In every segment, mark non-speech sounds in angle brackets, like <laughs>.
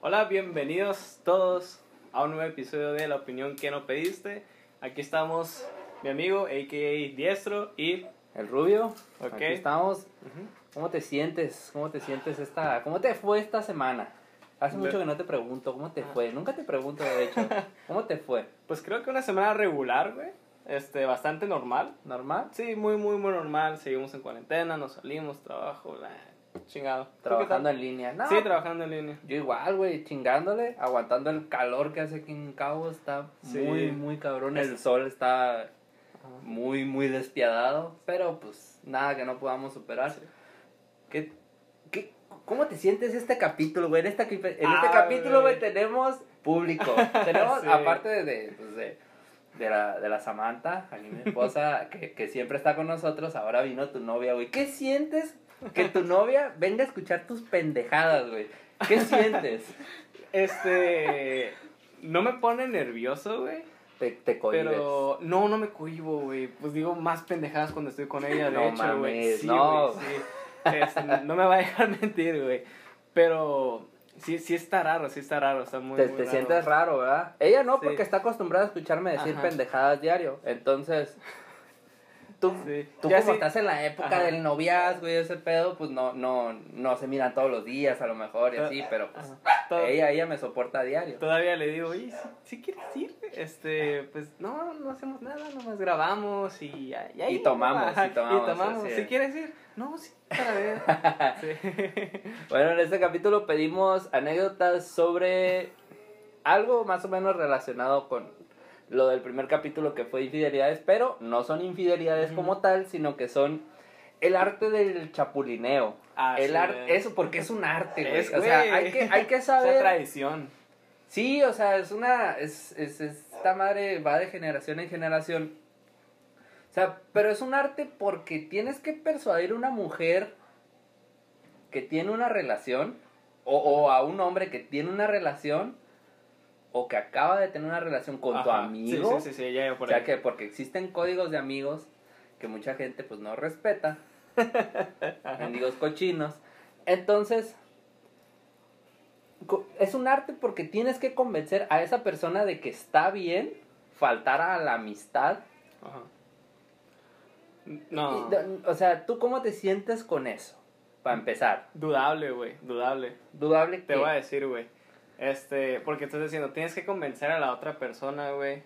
Hola, bienvenidos todos a un nuevo episodio de La opinión que no pediste. Aquí estamos mi amigo, a.k.a. Diestro y... El rubio. Ok. Aquí estamos. ¿Cómo te sientes? ¿Cómo te sientes esta... ¿Cómo te fue esta semana? Hace De- mucho que no te pregunto, ¿cómo te Ah. fue? Nunca te pregunto, de hecho. <laughs> ¿Cómo te fue? Pues creo que una semana regular, güey. Este, bastante normal. ¿Normal? Sí, muy, muy, muy normal. Seguimos en cuarentena, nos salimos, trabajo, la... chingado. ¿Tú qué Trabajando en línea. No, Sí, trabajando en línea. yo igual, güey, chingándole, aguantando el calor que hace aquí en Cabo. Está Sí. muy, muy cabrón. Es- El sol está muy, muy despiadado. Pero, pues, nada que no podamos superar. Sí. ¿Qué, qué, ¿Cómo te sientes este capítulo, güey? En, esta, en este Ah, capítulo, güey, güey. tenemos público. <laughs> Tenemos, Sí. aparte de, de, pues, de, de la, de la Samantha, aquí mi esposa, <laughs> que, que siempre está con nosotros, ahora vino tu novia, güey. ¿Qué sientes que tu novia venga a escuchar tus pendejadas, güey? ¿Qué <laughs> sientes? Este... No me pone nervioso, güey. Te, te cohibes. Pero no, no me cohibo, güey. Pues digo más pendejadas cuando estoy con ella, de No hecho, güey. Sí, no. sí. Este, no me va a dejar <laughs> mentir, güey. Pero sí, sí está raro, sí está raro, está muy, te, muy te raro. sientes raro, ¿verdad? Ella no, Sí. porque está acostumbrada a escucharme decir Ajá. pendejadas diario. Entonces, tú, Sí. tú Ya como sí- estás en la época Ajá. del noviazgo y ese pedo, pues no, no, no se miran todos los días a lo mejor y así, pero pues ella, ella me soporta a diario. Todavía le digo, oye, ¿sí, quieres ir? Este, pues no, no hacemos nada, nomás grabamos y, y ahí. Y tomamos, y tomamos, Y tomamos. así ¿Sí es. quieres ir? No, sí, para ver. <laughs> Bueno, en este capítulo pedimos anécdotas sobre algo más o menos relacionado con lo del primer capítulo que fue infidelidades, pero no son infidelidades como tal, sino que son el arte del chapulineo. Ah, el sí, arte, eso porque es un arte, güey. Es, o sea, hay que, hay que <laughs> Esa saber. tradición. Sí, o sea, es una. Es, es, esta madre va de generación en generación. O sea, pero es un arte porque tienes que persuadir a una mujer que tiene una relación, o, o a un hombre que tiene una relación, o que acaba de tener una relación con tu amigo. Sí, sí, sí, ya iba o por sea, que porque existen códigos de amigos que mucha gente pues no respeta. <laughs> mendigos cochinos. Entonces, es un arte porque tienes que convencer a esa persona de que está bien faltar a la amistad. Ajá. No. O sea, ¿tú cómo te sientes con eso? Para empezar, Dudable, güey, dudable. dudable Te que... voy a decir, güey. Este, porque estás diciendo, tienes que convencer a la otra persona, güey.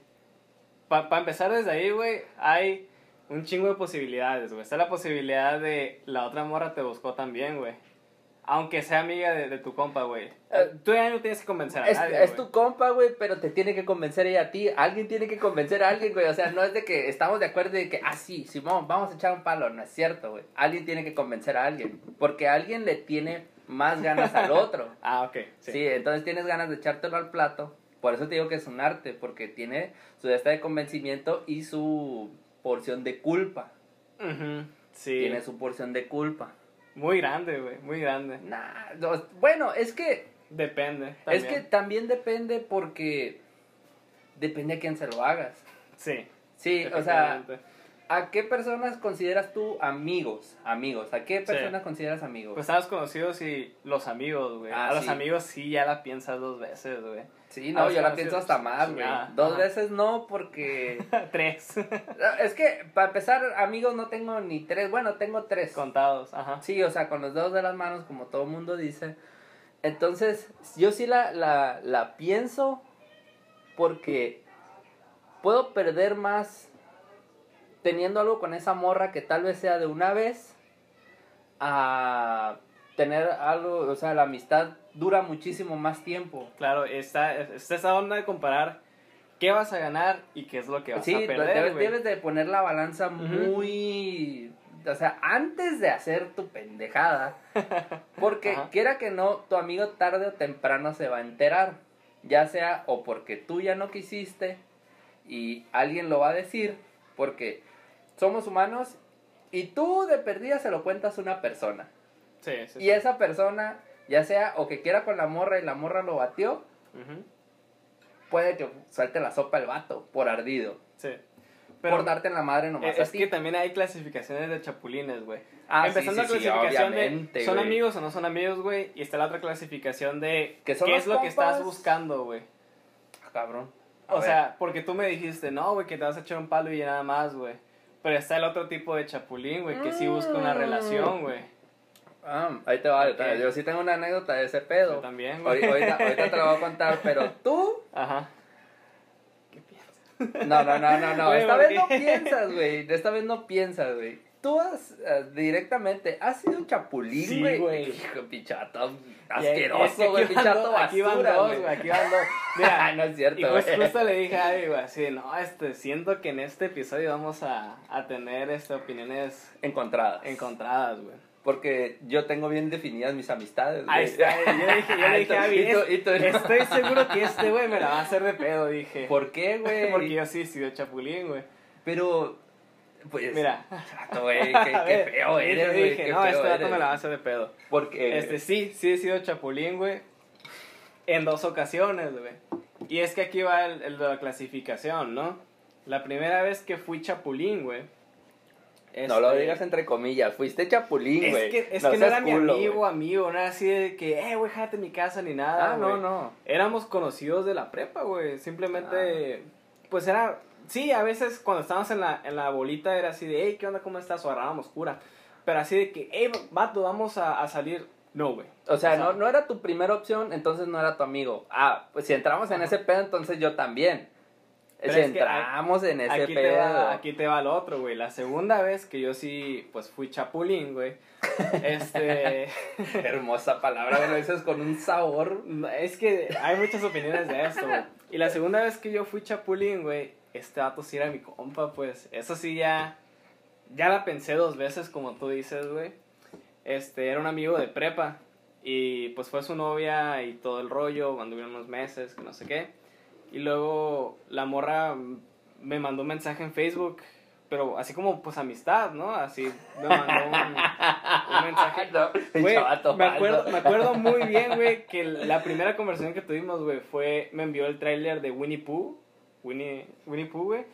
Para empezar desde ahí, güey, hay un chingo de posibilidades, güey. Está la posibilidad de la otra morra te buscó también, güey. Aunque sea amiga de, de tu compa, güey. Eh, Tú ya no tienes que convencer a Es, nadie, es güey. tu compa, güey, pero te tiene que convencer ella a ti. Alguien tiene que convencer a alguien, güey. O sea, no es de que estamos de acuerdo de que, ah, sí, Simón, vamos a echar un palo. No es cierto, güey. Alguien tiene que convencer a alguien. Porque alguien le tiene más ganas al otro. <laughs> Ah, ok. Sí. Sí. entonces tienes ganas de echártelo al plato. Por eso te digo que es un arte, porque tiene su esta de convencimiento y su porción de culpa. Ujú, Sí. Tiene su porción de culpa. Muy grande, güey. Muy grande. Nah, no, bueno, es que Depende. es que también. depende porque depende a quién se lo hagas. Sí. Sí, o sea. ¿A qué personas consideras tú amigos? Amigos, ¿a qué Sí. personas consideras amigos? Pues estabas conocidos y los amigos, güey. Ah, a los amigos sí ya la piensas dos veces, güey. sí, no, los yo la pienso hasta más, güey. Dos Ajá. veces no, porque <laughs> Tres. Es que, para empezar, amigos no tengo ni tres. Bueno, tengo tres. Contados, ajá. Sí, o sea, con los dedos de las manos, como todo mundo dice. Entonces, yo sí la, la, la pienso porque puedo perder más teniendo algo con esa morra que tal vez sea de una vez a tener algo, o sea, la amistad dura muchísimo más tiempo. Claro, está, está esa onda de comparar qué vas a ganar y qué es lo que vas Sí, a perder, debes, debes de poner la balanza muy... O sea, antes de hacer tu pendejada. <laughs> Porque quiera que no, tu amigo tarde o temprano se va a enterar. Ya sea o porque tú ya no quisiste y alguien lo va a decir. Porque somos humanos y tú de perdida se lo cuentas a una persona. Sí, sí, Y esa persona, ya sea o que quiera con la morra y la morra lo batió, puede que suelte la sopa el vato por ardido. sí. Pero- por darte en la madre nomás Es, a es ti. que también hay clasificaciones de chapulines, güey. Ah, Empezando la clasificación de son amigos o no son amigos, güey. Y está la otra clasificación de qué es lo que estás buscando, güey. Ah, Cabrón. A O ver. sea, porque tú me dijiste, no, güey, que te vas a echar un palo y nada más, güey. Pero está el otro tipo de chapulín, güey, que sí busca una Mm. relación, güey. Ah, ahí te va, yo sí tengo una anécdota de ese pedo. Yo también, güey. Ahorita, ahorita te la voy a contar, pero <laughs> tú Ajá. ¿Qué piensas? No, no, no, no, no. <laughs> Esta ¿por vez no piensas, güey. Esta vez no piensas, güey. Tú has eh, directamente, has sido un chapulín, Sí, güey. güey. Hijo, pichato asqueroso, <laughs> güey. Pichato dos- Aquí van basura, dos, güey. güey, aquí van dos. <laughs> Mira, no es cierto, y justo, güey. justo le dije a Abby, güey, así no, este, siento que en este episodio vamos a, a tener, este, opiniones Encontradas. encontradas, güey. Porque yo tengo bien definidas mis amistades, güey. Ahí está, yo le dije, yo le <laughs> dije a Abby, Y tú- "Es- y tú- estoy seguro que este güey me la va a hacer de pedo, dije. ¿Por qué, güey? Porque yo sí he sido chapulín, güey. Pero, pues... Mira. Chato, güey, qué, <laughs> qué feo eres, güey. dije, qué no, este dato eres". me la hacer de pedo. Porque... Este, sí, sí he sido chapulín, güey. En dos ocasiones, güey. Y es que aquí va el, el la clasificación, ¿no? La primera vez que fui chapulín, güey. No lo este, digas entre comillas, fuiste chapulín, güey. Es que, es que no era mi culo, amigo, güey. amigo, no era así de que, eh, güey, jálate en mi casa ni nada. Ah, no, no. Éramos conocidos de la prepa, güey. Simplemente, Ah. pues era. Sí, a veces cuando estábamos en la, en la bolita era así de, hey, ¿qué onda? ¿Cómo estás? O agarrábamos cura. Pero así de que, hey, vato, vamos a, a salir. No, güey. O sea, O sea, no, no era tu primera opción, entonces no era tu amigo. Ah, pues si entramos en ese pedo, entonces yo también. Pero si es entramos en ese Aquí te, pedo. va, aquí te va lo otro, güey. La segunda vez que yo sí, pues fui chapulín, güey. <laughs> Este. <laughs> Hermosa palabra, güey, lo dices con un sabor. es que hay muchas opiniones de esto, güey. Y la segunda vez que yo fui chapulín, güey, este vato sí era mi compa, pues. Eso sí ya. Ya la pensé dos veces, como tú dices, güey. Este, era un amigo de prepa. Y pues fue su novia y todo el rollo, anduvieron unos meses, que no sé qué. Y luego la morra me mandó un mensaje en Facebook, pero así como pues amistad, ¿no? Así me mandó un, un <laughs> mensaje. No, me acuerdo, me acuerdo muy bien, güey, que la primera conversación que tuvimos, güey, fue, me envió el tráiler de Winnie Pooh, Winnie, Winnie Pooh, güey.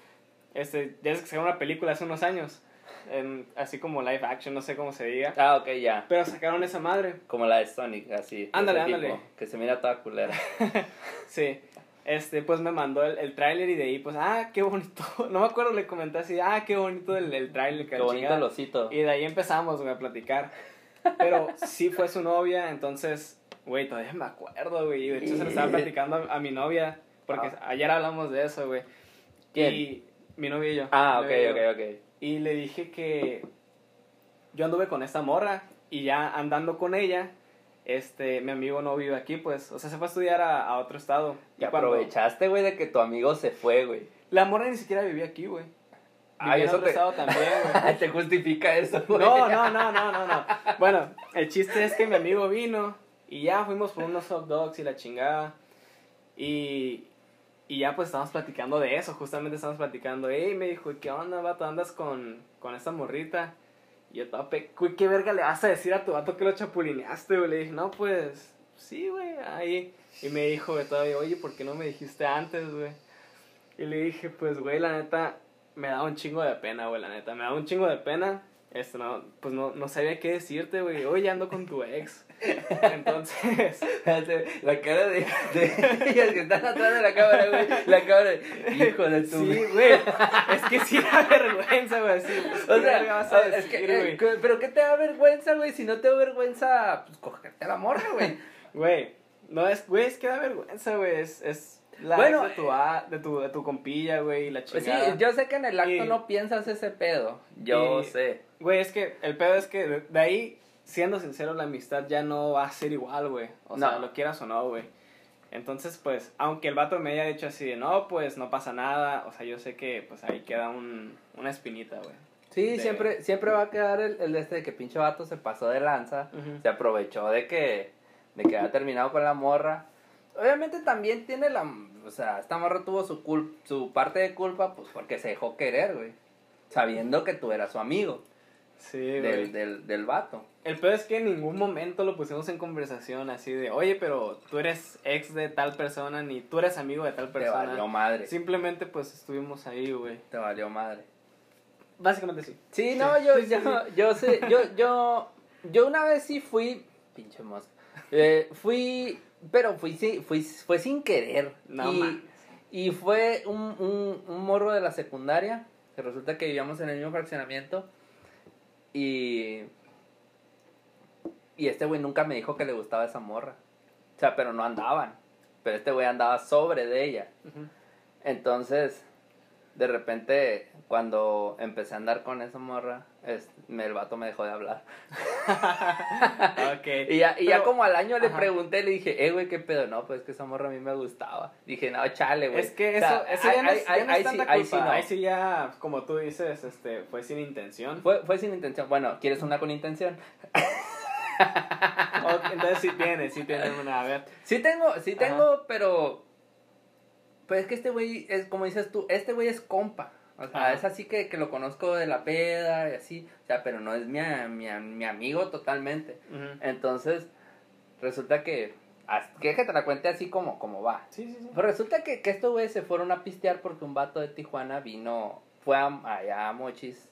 Este, ya es que sacaron una película hace unos años, en- así como live action, no sé cómo se diga. Ah, ok, ya. Pero sacaron esa madre. Como la de Sonic, así. Ándale, ándale. tipo, que se mira toda culera. <laughs> Sí. Este, pues me mandó el, el tráiler y de ahí, pues, ah, qué bonito. <laughs> No me acuerdo, le comenté así, ah, qué bonito el, el tráiler. Qué bonito el osito. Y de ahí empezamos, güey, a platicar. Pero sí fue su novia, entonces, güey, todavía me acuerdo, güey. De hecho se lo estaba <laughs> platicando a, a mi novia, porque Ah. ayer hablamos de eso, güey. ¿Quién? Y mi novia y yo. Ah, ok, yo. ok, ok. Y le dije que yo anduve con esta morra y ya andando con ella, este, mi amigo no vive aquí, pues, o sea, se fue a estudiar a, a otro estado. Y aprovechaste, güey, de que tu amigo se fue, güey. La morra ni siquiera vivía aquí, güey. En eso otro te- estado también, güey. <laughs> Te justifica eso, güey. No, no, no, no, no, no. Bueno, el chiste es que mi amigo vino y ya fuimos por unos hot dogs y la chingada. Y, y ya pues estábamos platicando de eso, justamente estábamos platicando. Ey, me dijo, ¿qué onda, vato? ¿Andas con, con esta morrita? Y yo, tope, ¿qué verga le vas a decir a tu vato que lo chapulineaste, güey? Le dije, no, pues, sí, güey, ahí. Y me dijo, todavía, oye, ¿por qué no me dijiste antes, güey? Y le dije, pues, güey, la neta, me da un chingo de pena, güey, la neta. Me da un chingo de pena. Esto, no, pues no, no sabía qué decirte, güey. Oye, ando con tu ex. <laughs> Entonces, La cara de, de <laughs> que están atrás de la cámara, güey. La cámara de, hijo de tu... sí, güey. Es que sí da vergüenza, güey. O ¿qué verga sea, vas a es que, decir, eh, pero ¿qué te da vergüenza, güey? Si no te da vergüenza, pues cogerte a la morra, güey. Güey, no es, güey, es que da vergüenza, güey. Es, es la Bueno, de tu, a- de tu, de tu compilla, güey, y la Pues sí, chingada. yo sé que en el acto Y- no piensas ese pedo. Yo y- sé. Güey, es que el pedo es que de, de ahí, siendo sincero, la amistad ya no va a ser igual, güey. O sea, lo quieras o no, güey. Entonces, pues, aunque el vato me haya dicho así de, no, pues, no pasa nada. O sea, yo sé que, pues, ahí queda un, una espinita, güey. Sí, de- siempre, siempre va a quedar el, el de este de que pinche vato se pasó de lanza. Se aprovechó de que, de que había terminado con la morra. Obviamente también tiene la... O sea, esta morra tuvo su, cul su parte de culpa, pues porque se dejó querer, güey. Sabiendo que tú eras su amigo. Sí, del, del, del vato. El peor es que en ningún momento lo pusimos en conversación así de, oye, pero tú eres ex de tal persona, ni tú eres amigo de tal Te persona. valió madre. Simplemente pues estuvimos ahí, güey. Te valió madre. Básicamente sí. Sí, Sí, no, yo, sí, yo, sí. yo sé, yo, <laughs> yo, yo una vez sí fui, pinche mosca, eh, fui, pero fui, sí, fui, fue sin querer. No y, y fue un, un, un morro de la secundaria, que resulta que vivíamos en el mismo fraccionamiento, y, y este güey nunca me dijo que le gustaba esa morra. O sea, pero no andaban, pero este güey andaba sobre de ella. Entonces, de repente, cuando empecé a andar con esa morra, es, me- el vato me dejó de hablar. <laughs> <laughs> ok. Y ya, y ya como al año le Ajá. pregunté, le dije, eh, güey, ¿qué pedo? No, pues que esa morra a mí me gustaba. Dije, no, chale, güey. Es que O eso, sea, eso ya no ahí- es, ya ahí- no ahí es tanta sí- ahí sí no. Ahí sí ya, como tú dices, este, fue sin intención. Fue, fue sin intención. Bueno, ¿quieres una con intención? <laughs> Entonces sí tiene, sí tiene una. A ver. Sí tengo, sí tengo, pero... Pues es que este güey, es como dices tú, este güey es compa. O sea, Ajá. es así que, que lo conozco de la peda y así. O sea, pero no es mi, mi, mi amigo totalmente. Entonces, resulta que... as- ¿Quieres que te la cuente así como, como va? Sí, sí, sí. Pues resulta que, que estos güeyes se fueron a pistear porque un vato de Tijuana vino, fue a, allá a Mochis,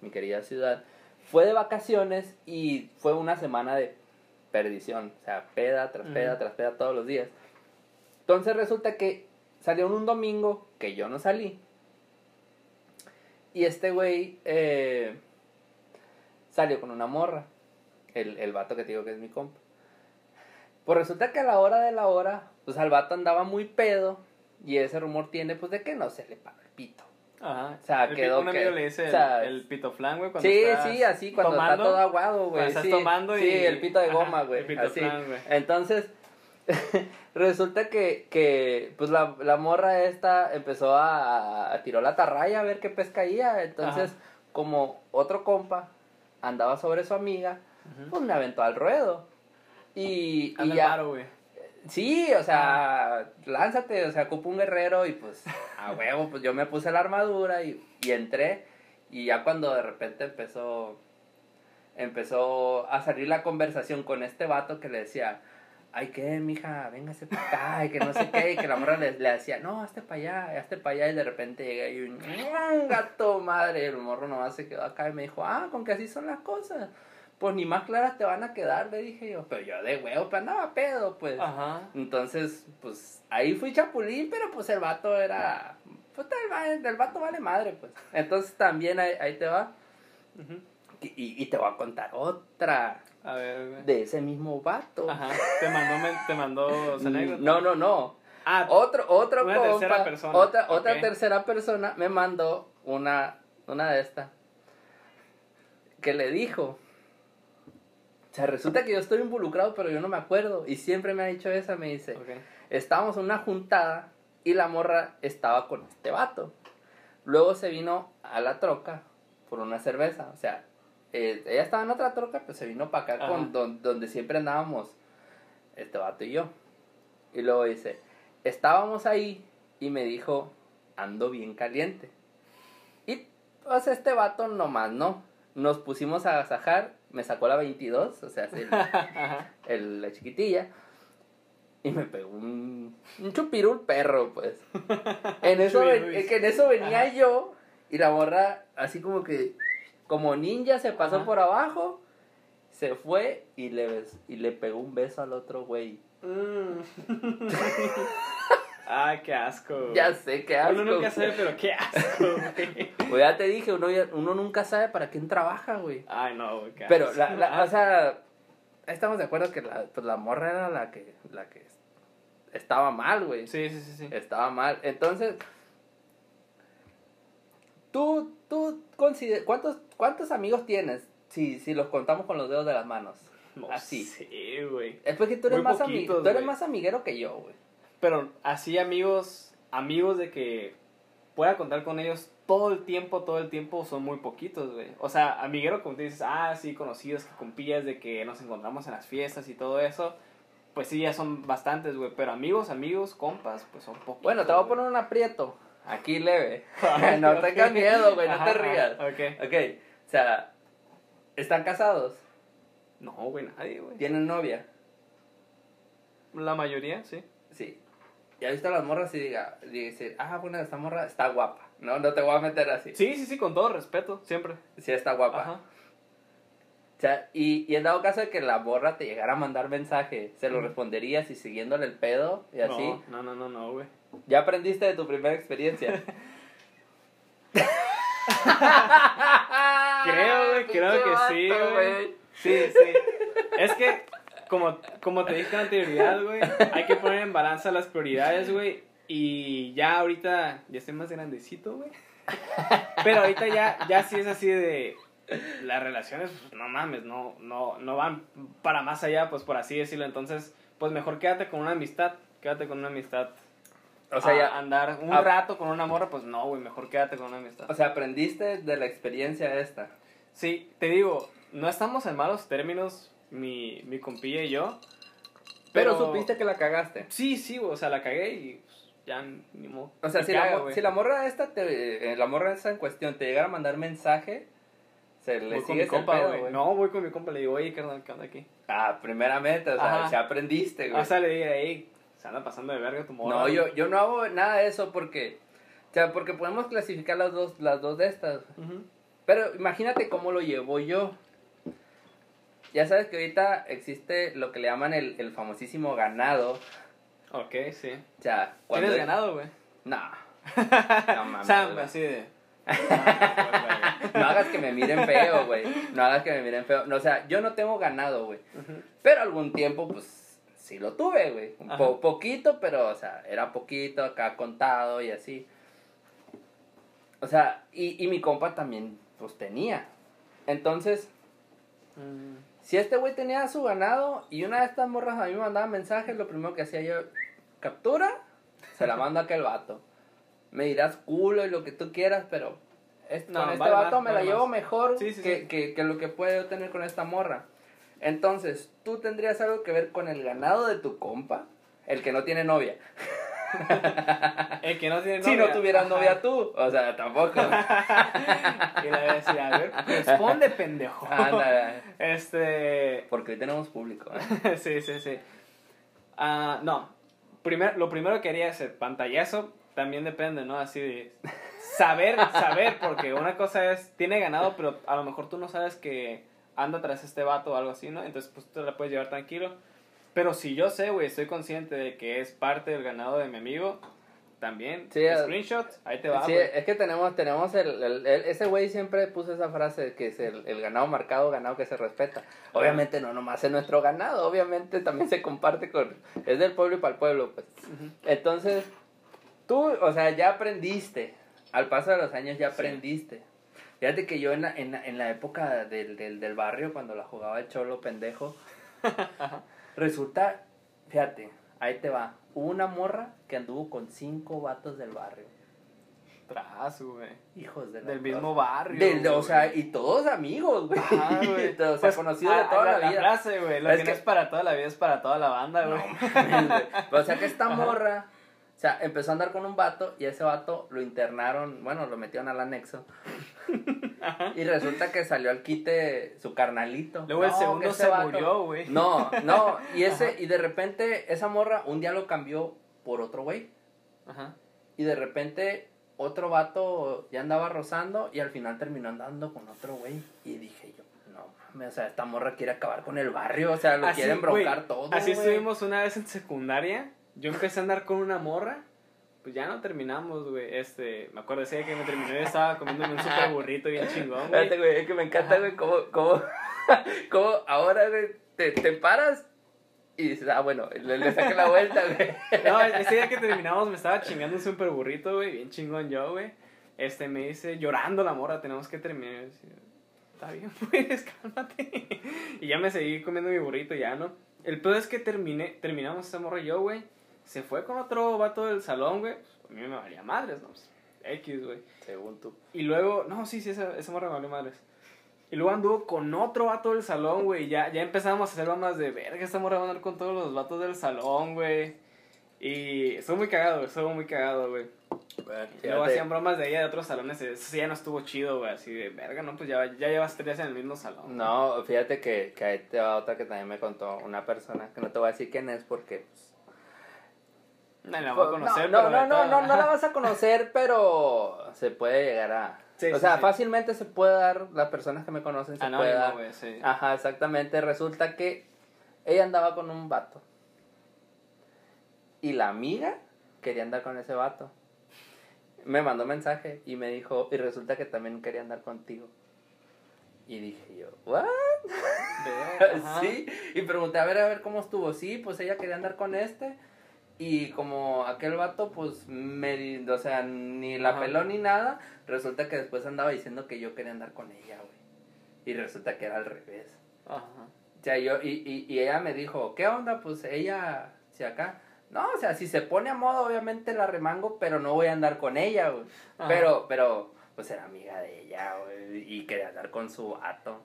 mi querida ciudad, fue de vacaciones y fue una semana de perdición, o sea, peda tras peda tras peda todos los días. Entonces resulta que salió un domingo que yo no salí y este güey eh, salió con una morra, el, el vato que te digo que es mi compa. Pues resulta que a la hora de la hora, pues al vato andaba muy pedo y ese rumor tiene pues de que no se le paró el pito. Ajá. O sea, El quedó un que- amigo le dice o el, sea, el pito flan, güey. cuando Sí, estás sí, así cuando tomando, está todo aguado, güey. cuando estás sí, tomando sí, y- el pito de goma, güey. el pito así. flan, güey. Entonces, <laughs> resulta que, que pues la, la morra esta empezó a, a tiró la tarraya a ver qué pez caía. Entonces, Ajá. como otro compa andaba sobre su amiga, pues me aventó al ruedo. Y, y Anda ya, paro. Sí, o sea, lánzate, o sea, ocupa un guerrero y pues a huevo, pues yo me puse la armadura y, y entré y ya cuando de repente empezó empezó a salir la conversación con este vato que le decía, ay, ¿qué, mija? Véngase para acá, y que no sé qué, y que la morra le, le decía, no, hazte para allá, hazte para allá, y de repente llega y un "Mm, gato madre, el morro nomás se quedó acá y me dijo, ah, con que así son las cosas. Pues ni más claras te van a quedar, le dije yo, pero yo de huevo, pues andaba pedo, pues. Ajá. Entonces, pues ahí fui chapulín, pero pues el vato era. Pues el, el vato vale madre, pues. Entonces también ahí, ahí te va. Ujú. Y, y- y te voy a contar otra A ver, de ese mismo vato. Ajá. Te mandó, te mandó <laughs> anécdota. No, no, no. Ah, Otro, otro Una compa, tercera persona, Otra, otra ok. tercera persona me mandó una, una de estas. Que le dijo. O sea, resulta que yo estoy involucrado, pero yo no me acuerdo. Y siempre me ha dicho esa, me dice. ok. estábamos en una juntada y la morra estaba con este vato. Luego se vino a la troca por una cerveza. O sea, eh, ella estaba en otra troca, pues se vino para acá Ajá. con, don- donde siempre andábamos este vato y yo. Y luego dice, estábamos ahí y me dijo, ando bien caliente. Y pues este vato nomás, ¿no? Nos pusimos a agasajar, me sacó la 22, o sea, <laughs> el- la chiquitilla. Y me pegó un, un chupirul perro, pues. <laughs> En eso, ven- que en eso venía Ajá. yo y la morra así como que, como ninja, se pasó Ajá. por abajo, se fue y le, y le pegó un beso al otro güey. Mm. Ay, <laughs> qué asco. güey. Ya sé, qué asco. Uno nunca sabe, pero qué asco, güey. Pues ya te dije, uno, ya- uno nunca sabe para quién trabaja, güey. Ay, no, güey. qué Pero, asco. la, la- Ah, o sea, estamos de acuerdo que la, pues la morra era la que, la que estaba mal, güey. Sí, sí, sí, sí. Estaba mal. Entonces, tú, tú consider- ¿cuántos, ¿cuántos amigos tienes? Si, si los contamos con los dedos de las manos. No Así. sé, güey. Es porque tú eres, Muy más, poquitos, tú eres más amiguero que yo, güey. Pero así amigos, amigos de que pueda contar con ellos todo el tiempo, todo el tiempo, son muy poquitos, güey. O sea, amiguero, como tú dices, ah, sí, conocidos, que compillas de que nos encontramos en las fiestas y todo eso, pues sí, ya son bastantes, güey. Pero amigos, amigos, compas, pues son poquitos. Bueno, te voy a poner un aprieto. Aquí leve. Ay, <laughs> no tengas miedo, güey, no Ajá, te rías. Ok. Ok, o sea, ¿Están casados? No, güey, nadie, güey. ¿Tienen novia? La mayoría, sí. Sí. ¿Ya viste a las morras y diga, dice, ah, bueno, esta morra está guapa? No, no te voy a meter así. Sí, sí, sí, con todo respeto, siempre. Sí, está guapa. Ajá. O sea, y, y en dado caso de que la morra te llegara a mandar mensaje, ¿se lo responderías y siguiéndole el pedo y así? No, no, no, no, güey. ¿Ya aprendiste de tu primera experiencia? <laughs> Creo, güey, creo que sí, güey. Sí, sí. Es que, como, como te dije con anterioridad, güey, hay que poner en balanza las prioridades, güey. Y ya ahorita, ya estoy más grandecito, güey. Pero ahorita ya, ya sí es así de... Las relaciones, pues, no mames, no, no, no van para más allá, pues por así decirlo. Entonces, pues mejor quédate con una amistad. Quédate con una amistad. O sea, A- ya, andar un a- rato con una morra, pues no, güey, mejor quédate con una amistad. o sea, aprendiste de la experiencia esta. Sí, te digo, no estamos en malos términos, mi, mi compilla y yo. Pero, supiste que la cagaste. Sí, sí, o sea, la cagué y pues, ya ni modo. O sea, si, caga, la, si la morra esta, te, eh, la morra esta en cuestión te llegara a mandar mensaje, se le Voy con sigue mi ese compa, güey. No, voy con mi compa, le digo, oye, carnal, ¿qué onda aquí? Ah, primeramente, o sea, si aprendiste, güey. O sea, le dije, hey, se anda pasando de verga tu morra. no, güey". yo, yo no hago nada de eso porque, o sea, porque podemos clasificar las dos, las dos de estas. Ujú. Pero imagínate cómo lo llevo yo. Ya sabes que ahorita existe lo que le llaman el, el famosísimo ganado. Ok, sí. O sea, cuando... ¿Tienes ganado, güey? No. <laughs> No mames, Sam, así de... No hagas que me miren feo, güey. No hagas que me miren feo. No, o sea, yo no tengo ganado, güey. Ujú. Pero algún tiempo, pues, sí lo tuve, güey. Un po- poquito, pero, o sea, era poquito, acá contado y así. O sea, y, y mi compa también, pues, tenía. Entonces, Mm, si este güey tenía su ganado y una de estas morras a mí me mandaba mensajes, lo primero que hacía yo, captura, se la mando a aquel vato. Me dirás culo y lo que tú quieras, pero este, No, con este vale vato me la llevo mejor Sí, sí, que, sí. Que, que lo que puedo tener con esta morra. Entonces, ¿tú tendrías algo que ver con el ganado de tu compa? El que no tiene novia. El que no tiene <laughs> Si novia. no tuvieras Ajá. novia tú. O sea, tampoco. <laughs> Y le voy a decir, a ver, responde, pendejo. Anda, Este... porque hoy tenemos público. ¿eh? <laughs> sí, sí, sí. Ah, no. Primer, lo primero que haría es el pantallazo. También depende, ¿no? Así de saber, saber, porque una cosa es, tiene ganado, pero a lo mejor tú no sabes que anda tras este vato o algo así, ¿no? Entonces, pues tú la puedes llevar tranquilo. Pero si yo sé, güey, estoy consciente de que es parte del ganado de mi amigo, también. Sí, screenshot, ahí te va, Sí, güey. es que tenemos, tenemos el, el- el- ese güey siempre puso esa frase que es el, el ganado marcado, ganado que se respeta. Obviamente no nomás es nuestro ganado, obviamente también se comparte con, es del pueblo y para el pueblo, pues. Entonces, tú, o sea, ya aprendiste, al paso de los años ya Sí. Fíjate que yo en la, en la, en la época del, del, del barrio, cuando la jugaba el cholo pendejo, <laughs> resulta, fíjate, ahí te va, hubo una morra que anduvo con cinco vatos del barrio. Tras, güey. Hijos de la Del mismo barrio. Del- o sea, y todos amigos, güey. Güey. <laughs> o sea, Pues, conocidos de ah, toda la, vida. frase, güey. Lo Es que, que- no es para toda la vida es para toda la banda, güey. o sea, que esta morra, o sea, empezó a andar con un vato y ese vato lo internaron, bueno, lo metieron al anexo. Y resulta que salió al quite su carnalito. Luego el segundo se vato- murió, güey. No, no, y ese, y de repente esa morra un día lo cambió por otro güey. Ajá. Y de repente otro vato ya andaba rozando y al final terminó andando con otro güey. Y dije yo, no mames, o sea, esta morra quiere acabar con el barrio, o sea, lo Así, quieren broncar todo. Así estuvimos una vez en secundaria. Yo empecé a andar con una morra. Pues ya no terminamos, güey. Este, me acuerdo ese día que me terminó y estaba comiéndome un super burrito bien chingón, Espérate, güey. güey, es que me encanta, güey, cómo, cómo, <laughs> cómo ahora, güey, te, te paras y dices, ah, bueno, le, le saqué la vuelta, güey. <laughs> No, ese día que terminamos me estaba chingando un super burrito, güey. Bien chingón yo, güey. Este, me dice, llorando la morra, tenemos que terminar. Y yo decía, Está bien, <laughs> pues, cálmate. Y ya me seguí comiendo mi burrito, ya, ¿no? El peor es que terminé, terminamos esa morra yo, güey. Se fue con otro vato del salón, güey. Pues, a mí me valía madres, ¿no? Pues, X, güey. Según tú. Y luego, no, sí, sí, esa, esa morra me valió madres. Y luego anduvo con otro vato del salón, güey. Ya, ya empezamos a hacer bromas de verga, esta morra va a andar con todos los vatos del salón, güey. Y estuvo muy cagado, güey, estuvo muy cagado, güey. Y luego hacían bromas de ella de otros salones. Eso sí ya no estuvo chido, güey. Así de, verga, no, pues ya, ya llevas tres en el mismo salón. No, fíjate que, que ahí te va otra que también me contó una persona, que no te voy a decir quién es porque... Pues, no la voy a conocer, no, pero no, no, no, no la vas a conocer, <laughs> pero se puede llegar a... Sí, o sí, sea, sí. fácilmente se puede dar, las personas que me conocen se puede Anónimo, dar. güey, sí. Ajá, exactamente. Resulta que ella andaba con un vato. Y la amiga quería andar con ese vato. Me mandó mensaje y me dijo, y resulta que también quería andar contigo. Y dije yo, ¿what? <laughs> Sí, y pregunté a ver, a ver cómo estuvo. Sí, pues ella quería andar con este. Y como aquel vato, pues, me, o sea, ni la Ajá. peló ni nada, resulta que después andaba diciendo que yo quería andar con ella, güey. Y resulta que era al revés. Ajá. O sea, yo, y, y, y ella me dijo, ¿qué onda? Pues ella, si acá. No, o sea, si se pone a modo, obviamente la remango, pero no voy a andar con ella, güey. Pero, pero, pues era amiga de ella, güey, y quería andar con su vato.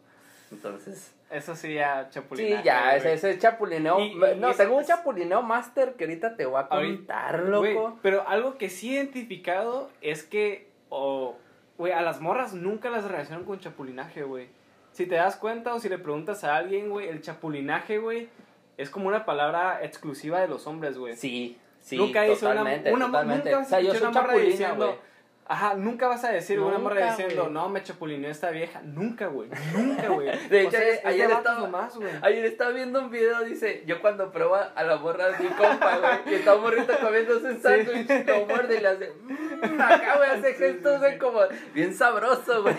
Entonces, Eso sí, ya sí, chapulinaje. ya, ese, ese chapulineo. Y- y no, tengo un chapulineo master que ahorita te voy a contar, loco. pero algo que sí he identificado es que, o, güey, a las morras nunca las relacionan con chapulinaje, güey. Si te das cuenta o si le preguntas a alguien, güey, el chapulinaje, güey, es como una palabra exclusiva de los hombres, güey. Sí, sí, nunca dice una, una, totalmente. nunca o sea, yo soy chapulina, güey. Ajá, nunca vas a decir una morra diciendo, no, me chapulineó esta vieja. Nunca, güey. Nunca, güey. <laughs> De O hecho, sea, ayer vatos estaba- güey. Ayer estaba viendo un video, dice, yo cuando pruebo a la morra de mi compa, güey, que está un morrito comiéndose un <laughs> sándwich, lo muerde y le hace, "Mm", acá, güey, hace <laughs> Sí, gestos, sí, güey, sí. como bien sabroso, güey.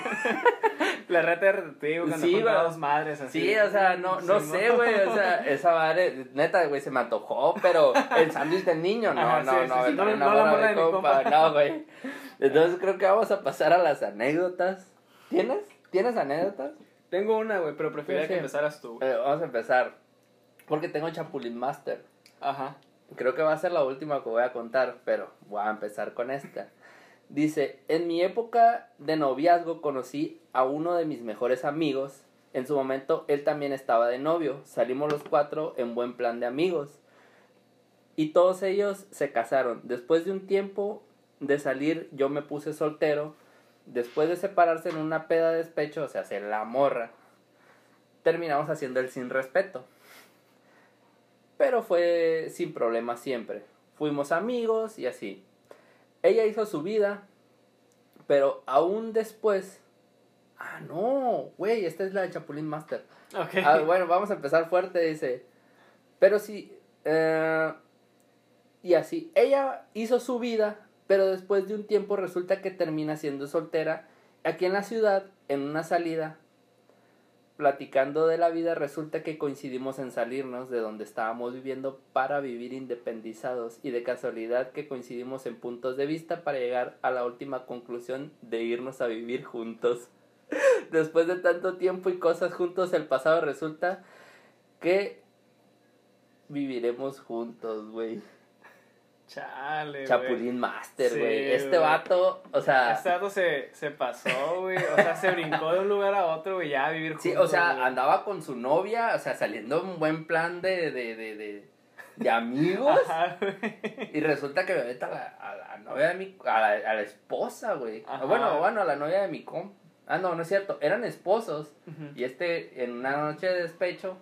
La reta de retativo cuando Sí, dos madres así. Sí, o sea, no, no Sí, sé, güey, o sea, esa madre, neta, güey, se me antojó, pero el sándwich del niño, no, Ajá, no, sí, no, sí, sí, no, una no la morra de mi compa. no, güey. Entonces creo que vamos a pasar a las anécdotas. ¿Tienes? ¿Tienes anécdotas? Tengo una, güey, pero preferiría Sí, que empezaras tú. Eh, vamos a empezar, porque tengo Chapulín Master. Ajá. Creo que va a ser la última que voy a contar, pero voy a empezar con esta. Dice, en mi época de noviazgo conocí a uno de mis mejores amigos. En su momento él también estaba de novio. Salimos los cuatro en buen plan de amigos. Y todos ellos se casaron. Después de un tiempo de salir yo me puse soltero. Después de separarse en una peda de despecho, o sea, hacer la morra, terminamos haciendo el sin respeto pero fue sin problema siempre. Fuimos amigos y así. Ella hizo su vida, pero aún después... Ah, no, güey, esta es la de Chapulín Master. Ok. Ah, bueno, vamos a empezar fuerte, dice. Pero sí, eh, y así, ella hizo su vida, pero después de un tiempo resulta que termina siendo soltera. Aquí en la ciudad, en una salida, platicando de la vida, resulta que coincidimos en salirnos de donde estábamos viviendo para vivir independizados y de casualidad que coincidimos en puntos de vista para llegar a la última conclusión de irnos a vivir juntos. <laughs> Después de tanto tiempo y cosas juntos, el pasado resulta que viviremos juntos, güey. Chale, güey. Chapulín Master, Sí, güey. este güey. vato, o sea, Este dato se, se pasó, güey. O sea, se brincó de un lugar a otro, güey, ya a vivir juntos. sí, o sea, andaba con su novia, o sea, saliendo en buen plan de, de, de, de, de amigos. Ajá. Y resulta que me a la, a la novia de mi, a la, a la esposa, güey. Bueno, bueno, a la novia de mi compa. Ah, no, no es cierto, eran esposos. Y este, en una noche de despecho,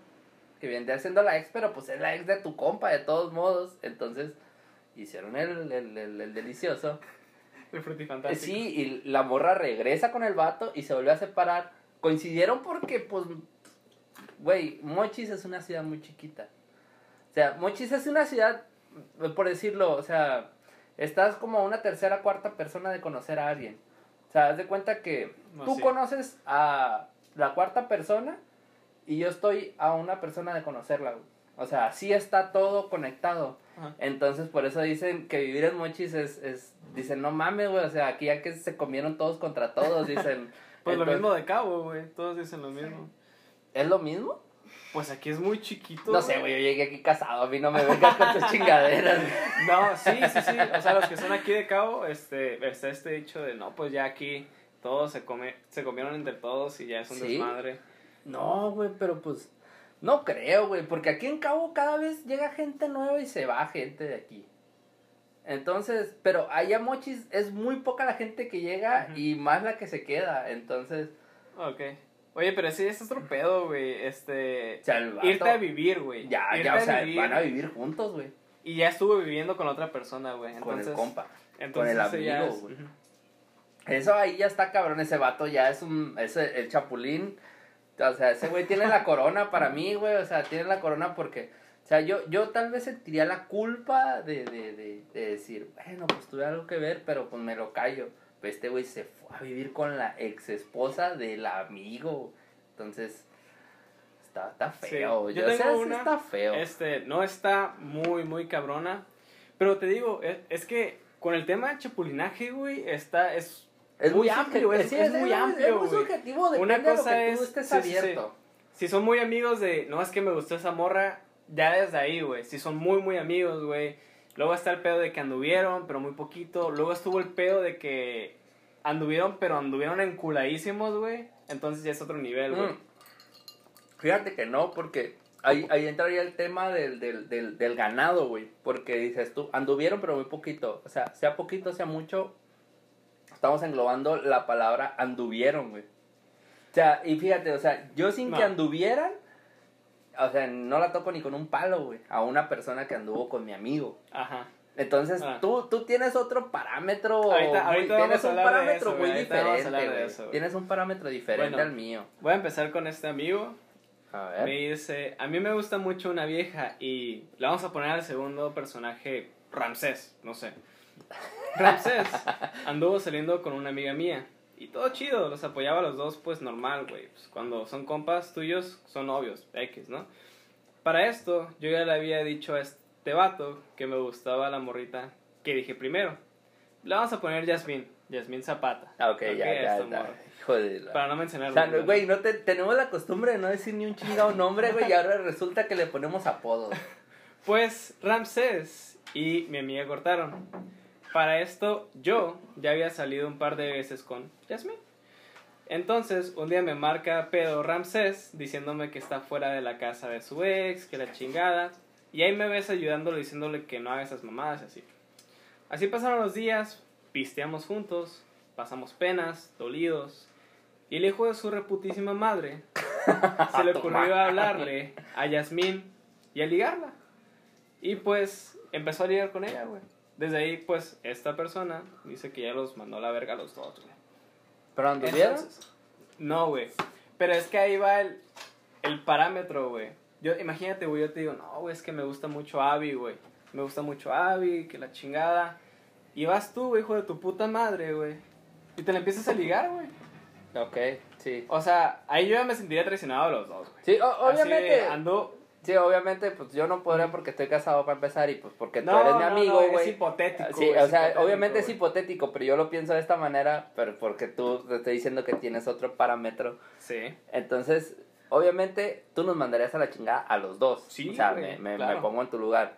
que viene haciendo la ex, pero pues es la ex de tu compa, de todos modos. Entonces, hicieron el, el, el, el delicioso. El frutifantástico. Sí, y la morra regresa con el vato y se vuelve a separar. Coincidieron porque, pues, güey, Mochis es una ciudad muy chiquita. O sea, Mochis es una ciudad, por decirlo, o sea, estás como una tercera, cuarta persona de conocer a alguien. O sea, haz de cuenta que No, tú sí. conoces a la cuarta persona y yo estoy a una persona de conocerla. güey. O sea, así está todo conectado. Ajá. Entonces, por eso dicen que vivir en Mochis es, es dicen, no mames, güey, o sea, aquí ya que se comieron todos contra todos, dicen. <laughs> Pues lo mismo de Cabo, güey. Todos dicen lo mismo. ¿Es lo mismo? Pues aquí es muy chiquito. No sé, güey, yo llegué aquí casado, a mí no me vengas con tus <laughs> chingaderas. No, sí, sí, sí. O sea, los que son aquí de Cabo, este, está este dicho de, no, pues ya aquí todos se come, se comieron entre todos y ya es un ¿Sí? desmadre. No, güey, pero pues, no creo, güey, porque aquí en Cabo cada vez llega gente nueva y se va gente de aquí. Entonces, pero allá mochis es muy poca la gente que llega y más la que se queda. Entonces, Ok. Oye, pero sí, es otro pedo, güey. Este. o sea, el vato- Irte a vivir, güey. Ya, Irte ya, o sea, vivir, van a vivir juntos, güey. Y ya estuvo viviendo con otra persona, güey. Con el compa. entonces el ese ya amigo, es- güey. Eso ahí ya está cabrón, ese vato ya es un, es el, el chapulín. O sea, ese güey tiene la corona para mí, güey. O sea, tiene la corona porque, o sea, yo, yo tal vez sentiría la culpa de, de, de, de decir, bueno, pues tuve algo que ver, pero pues me lo callo. Pero este güey se fue a vivir con la ex esposa del amigo. Entonces, está, está Sí, feo. yo Yo, o sea, tengo sí una, está feo. Este, no está muy, muy cabrona. Pero te digo, es, es que con el tema del chapulinaje, güey, está, es Es muy muy amplio, es- es muy amplio, Es muy güey. subjetivo, depende Una de lo cosa tú es- estés sí, sí, sí. abierto. Si son muy amigos de, no, es que me gustó esa morra, ya desde ahí, güey. Si son muy, muy amigos, güey. Luego está el pedo de que anduvieron, pero muy poquito. Luego estuvo el pedo de que anduvieron, pero anduvieron enculadísimos, güey. Entonces ya es otro nivel, güey. Mm. Fíjate que no, porque ahí, ahí entraría el tema del, del, del, del ganado, güey. Porque dices tú, anduvieron pero muy poquito. O sea, sea poquito, sea mucho, estamos englobando la palabra anduvieron, güey. O sea, y fíjate, o sea, yo sin que anduvieran, o sea, no la toco ni con un palo, güey, a una persona que anduvo con mi amigo. Ajá. Entonces, Ah. tú, tú tienes otro parámetro. Ahorita- muy- ahorita tienes un parámetro eso, muy diferente, eso. Tienes un parámetro diferente Bueno. al mío. Voy a empezar con este amigo. A Me ver. dice, a mí me gusta mucho una vieja y le vamos a poner al segundo personaje Ramsés, no sé. Ramsés anduvo saliendo con una amiga mía y todo chido, los apoyaba a los dos pues normal, güey. Pues, cuando son compas tuyos son novios, X, ¿no? Para esto yo ya le había dicho a este vato que me gustaba la morrita que dije primero. Le vamos a poner Yasmín, Yasmín Zapata. Ah, ok, ya, Ok, ya, ya. de la... Para no mencionar O sea, no, güey, no te, tenemos la costumbre de no decir ni un chingado nombre, güey, y ahora resulta que le ponemos apodos. Pues Ramsés y mi amiga cortaron. Para esto yo ya había salido un par de veces con Yasmin. Entonces un día me marca pedo Ramsés diciéndome que está fuera de la casa de su ex, que la chingada. Y ahí me ves ayudándolo diciéndole que no haga esas mamadas y así. Así pasaron los días, pisteamos juntos, pasamos penas, dolidos. Y el hijo de su reputísima madre <laughs> se le ocurrió hablarle a Yasmín y a ligarla. Y pues empezó a ligar con ella, güey. Desde ahí, pues, esta persona dice que ya los mandó a la verga a los dos, güey. ¿Pero anduvieron? Entonces, No, güey. Pero es que ahí va el, el parámetro, güey. Yo, imagínate, güey, yo te digo, no, güey, es que me gusta mucho Abby, güey. Me gusta mucho Abby, que la chingada. Y vas tú, güey, hijo de tu puta madre, güey. Y te la empiezas a ligar, güey. Ok, sí. O sea, ahí yo ya me sentiría traicionado a los dos, güey. Sí, o- Así obviamente, ando... sí, obviamente, pues yo no podría porque estoy casado para empezar y pues porque No, tú eres mi amigo, no, güey. es hipotético, Sí, o sea, hipotético, obviamente es hipotético, pero yo lo pienso de esta manera, pero porque tú te estoy diciendo que tienes otro parámetro. Sí. Entonces, obviamente, tú nos mandarías a la chingada a los dos. Sí, O sea, me, me, claro. me pongo en tu lugar.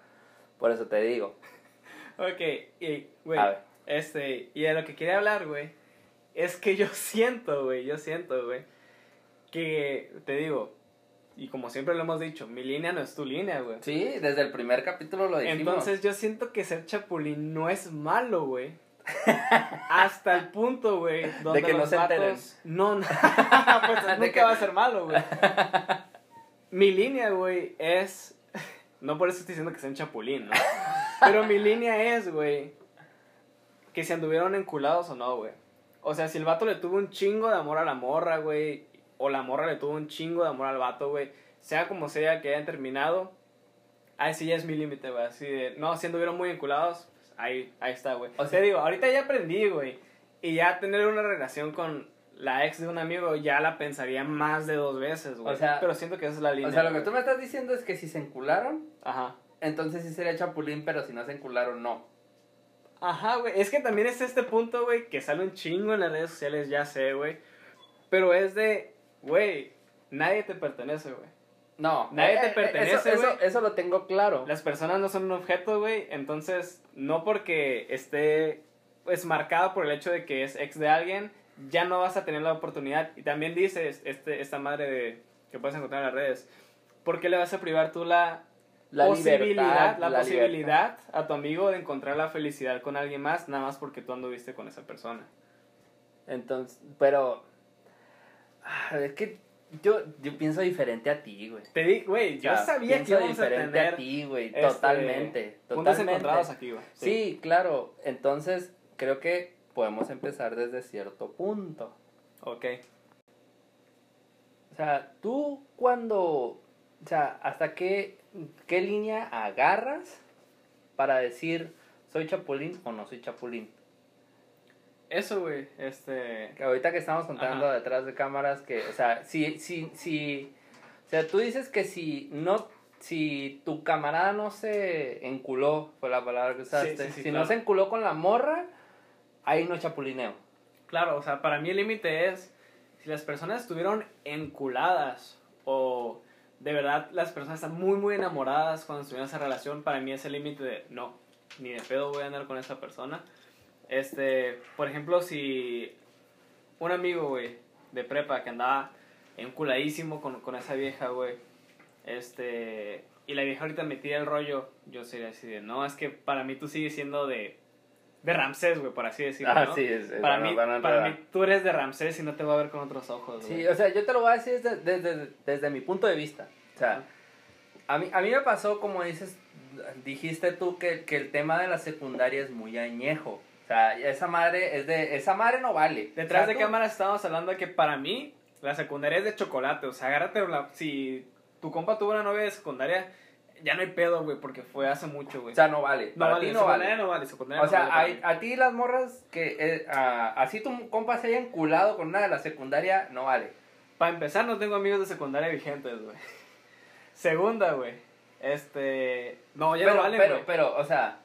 Por eso te digo. <laughs> Ok, y, güey, este, y de lo que quería hablar, güey, es que yo <laughs> siento, güey, yo siento, güey, que, te digo, y como siempre lo hemos dicho, mi línea no es tu línea, güey. Sí, desde el primer capítulo lo dijimos. Entonces yo siento que ser chapulín no es malo, güey. <laughs> Hasta el punto, güey, donde que no los vatos... enteren. No, no, <laughs> pues <laughs> De nunca que- va a ser malo, güey. Mi línea, güey, es... No por eso estoy diciendo que sea un chapulín, ¿no? Pero mi línea es, güey, que si anduvieron enculados o no, güey. O sea, si el vato le tuvo un chingo de amor a la morra, güey, o la morra le tuvo un chingo de amor al vato, güey, sea como sea que hayan terminado, ahí sí ya es mi límite, güey. Así de, no, si anduvieron muy enculados, pues, ahí, ahí está, güey. O sea- digo, ahorita ya aprendí, güey. Y ya tener una relación con la ex de un amigo ya la pensaría más de dos veces, güey. O sea- pero siento que esa es la línea. O sea, lo que tú me estás diciendo es que si se encularon, Ajá. entonces sí sería chapulín, pero si no se encularon, no. Ajá, güey. Es que también es este punto, güey, que sale un chingo en las redes sociales, ya sé, güey. Pero es de, güey, nadie te pertenece, güey. No. Nadie te eh, eh, pertenece, Eso, eso, lo tengo claro. Las personas no son un objeto, güey. Entonces, no porque esté, pues, marcado por el hecho de que es ex de alguien, ya no vas a tener la oportunidad. Y también dices, este, esta madre de, que puedes encontrar en las redes, ¿por qué le vas a privar tú la La posibilidad, libertad, la, la posibilidad a tu amigo de encontrar la felicidad con alguien más, nada más porque tú anduviste con esa persona. Entonces, pero. Ah, Es que yo, yo pienso diferente a ti, güey. Te di, güey, O yo sea, sabía que pienso íbamos a diferente tener a ti, güey. este, totalmente. Totalmente. encontrados aquí, güey. Sí, claro. Entonces, creo que podemos empezar desde cierto punto. Ok. O sea, tú cuando. O sea, ¿hasta qué, qué línea agarras para decir soy chapulín o no soy chapulín? Eso, güey, este... Que ahorita que estamos contando Ajá. detrás de cámaras que, o sea, si, si, si, o sea, tú dices que si no, si tu camarada no se enculó, fue la palabra que usaste, Sí, sí, sí, si claro. no se enculó con la morra, ahí no chapulineo. Claro, o sea, para mí el límite es si las personas estuvieron enculadas o de verdad las personas están muy, muy enamoradas cuando estuvieron en esa relación, para mí es el límite de no, ni de pedo voy a andar con esa persona. Este, por ejemplo, si un amigo, güey, de prepa que andaba enculadísimo con, con esa vieja, güey, este, y la vieja ahorita me tira el rollo, yo sería así de, no, es que para mí tú sigues siendo de, de Ramsés, güey, por así decirlo, Ah, ¿no? sí, es, es- para, a- mí, para mí, tú eres de Ramsés y no te va a ver con otros ojos, güey. Sí, o sea, yo te lo voy a decir desde, desde, desde mi punto de vista. O sea, a mí, a mí me pasó, como dices, dijiste tú, que, que el tema de la secundaria es muy añejo. O sea, esa madre es de, esa madre no vale. Detrás O sea, de tú- cámaras estábamos hablando de que para mí la secundaria es de chocolate. O sea, agárrate la... Si tu compa tuvo una novia de secundaria, ya no hay pedo, güey, porque fue hace mucho, güey. O sea, no vale. no Para vale, ti no vale. no vale, secundaria O no sea, vale hay- mí. a, ti las morras que eh, a- así tu compa se haya enculado con una de la secundaria, no vale. Para empezar, no tengo amigos de secundaria vigentes, güey. Segunda, güey. Este... No, ya pero, no vale, pero, pero, o sea,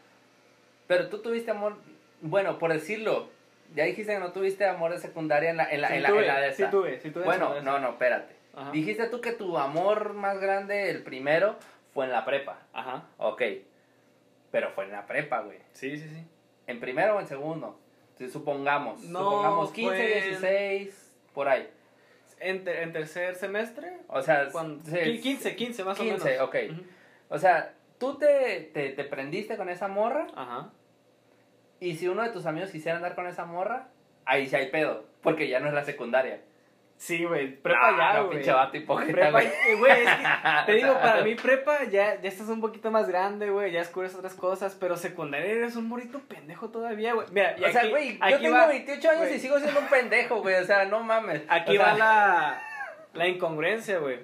pero tú tuviste amor, bueno, por decirlo, ya dijiste que no tuviste amor de secundaria en la, en la, Sí en la, tuve, en la de sí esa. tuve, sí tuve Bueno, no, no, espérate. Ajá. Dijiste tú que tu amor más grande, el primero, fue en la prepa. Ajá. Ok. Pero fue en la prepa, güey. Sí, sí, sí. ¿En primero o en segundo? Supongamos. No, supongamos 15, fue en- 16, por ahí. En, ter- en tercer semestre... O sea, Cuando, se- 15, 15 más 15, o menos. ok. Ujú. o sea, tú te, te, te prendiste con esa morra Ajá. Y si uno de tus amigos quisiera andar con esa morra, ahí sí hay pedo. Porque ya no es la secundaria. Sí, güey. Prepa No, ya, no, pinche vato hipócrita, güey. eh, güey, es que te digo, <laughs> para mí prepa ya, ya estás un poquito más grande, güey, ya descubres otras cosas, pero secundaria eres un morito pendejo todavía, güey. Mira, y o sea, güey, yo tengo va- 28 años y sigo siendo un pendejo, güey. O sea, no mames. <laughs> Aquí O sea, va la, la incongruencia, güey.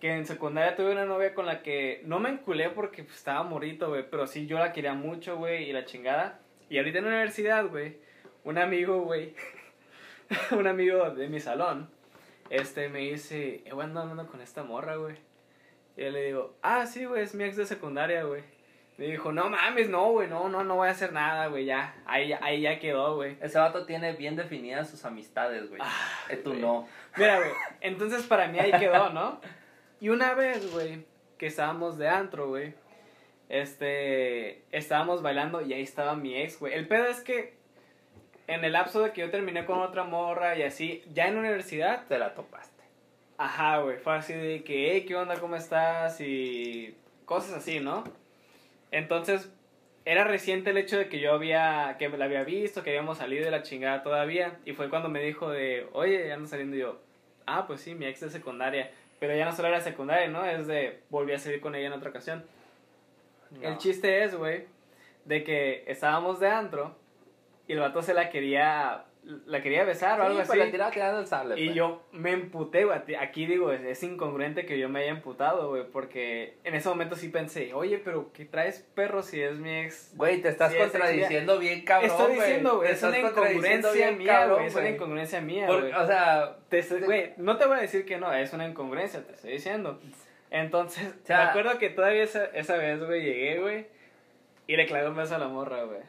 Que en secundaria tuve una novia con la que no me enculé porque pues, estaba morito, güey, pero sí yo la quería mucho, güey, y la chingada. Y ahorita en la universidad, güey, un amigo, güey, <laughs> un amigo de mi salón, este me dice, eh, güey, ando hablando con esta morra, güey. Y yo le digo, ah, sí, güey, es mi ex de secundaria, güey. Me dijo, no mames, no, güey, no, no, no voy a hacer nada, güey, ya, ahí, ya- ahí ya quedó, güey. Ese vato tiene bien definidas sus amistades, güey. Ah, Eh, tú güey. no. Mira, güey, entonces para mí ahí quedó, ¿no? <laughs> Y una vez, güey, que estábamos de antro, güey, este, estábamos bailando y ahí estaba mi ex, güey. El pedo es que en el lapso de que yo terminé con otra morra y así, ya en la universidad, Te la topaste. ajá, güey, fue así de que, hey, ¿qué onda? ¿Cómo estás? Y cosas así, ¿no? Entonces, era reciente el hecho de que yo había, que la había visto, que habíamos salido de la chingada todavía. Y fue cuando me dijo de, oye, ya ando saliendo y yo, ah, pues sí, mi ex de secundaria. Pero ya no solo era secundaria, ¿no? Es de, volví a salir con ella en otra ocasión. El No. chiste es, güey, de que estábamos de antro y el vato se la quería, la quería besar o Sí, algo pues así. la tiraba tirando el sable. Y pues. yo me emputé, güey. Aquí digo, es, es incongruente que yo me haya emputado, güey. Porque en ese momento sí pensé, oye, pero ¿qué traes perro si es mi ex? Güey, te estás es contradiciendo bien cabrón, Estoy diciendo, güey, es una incongruencia mía, güey. Es una incongruencia mía, güey. o sea, Te Güey, no te voy a decir que no, es una incongruencia, te estoy diciendo. Entonces, O sea- me acuerdo que todavía esa, esa vez, güey, llegué, güey, y le clavé un beso a la morra, güey.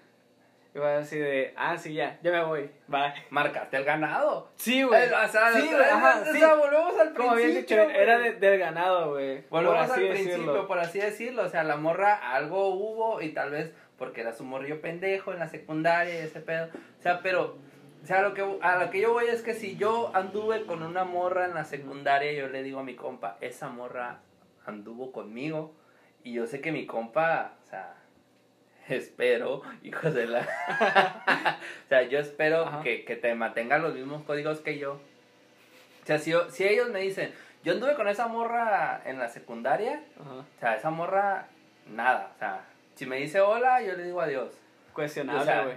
Y va así de, ah, sí, ya, ya me voy, bye. marcaste el ganado. Sí, güey. Eh, o sea, sí, güey, ajá, o sí. sea, volvemos al Como habías dicho, era güey. de- del ganado, güey. Volvemos al principio, decirlo. por así decirlo. O sea, la morra algo hubo y tal vez porque era su morrillo pendejo en la secundaria y ese pedo. O sea, pero, o sea, lo que, a lo que yo voy es que si yo anduve con una morra en la secundaria, yo le digo a mi compa, esa morra anduvo conmigo y yo sé que mi compa, o sea, <laughs> espero, hijos de la... <laughs> o sea, yo espero Ajá. que, que te mantengan los mismos códigos que yo. O sea, si, yo- si ellos me dicen, yo anduve con esa morra en la secundaria, Ajá. o sea, esa morra, nada. O sea, si me dice hola, yo le digo adiós. Cuestionable, O sea, güey.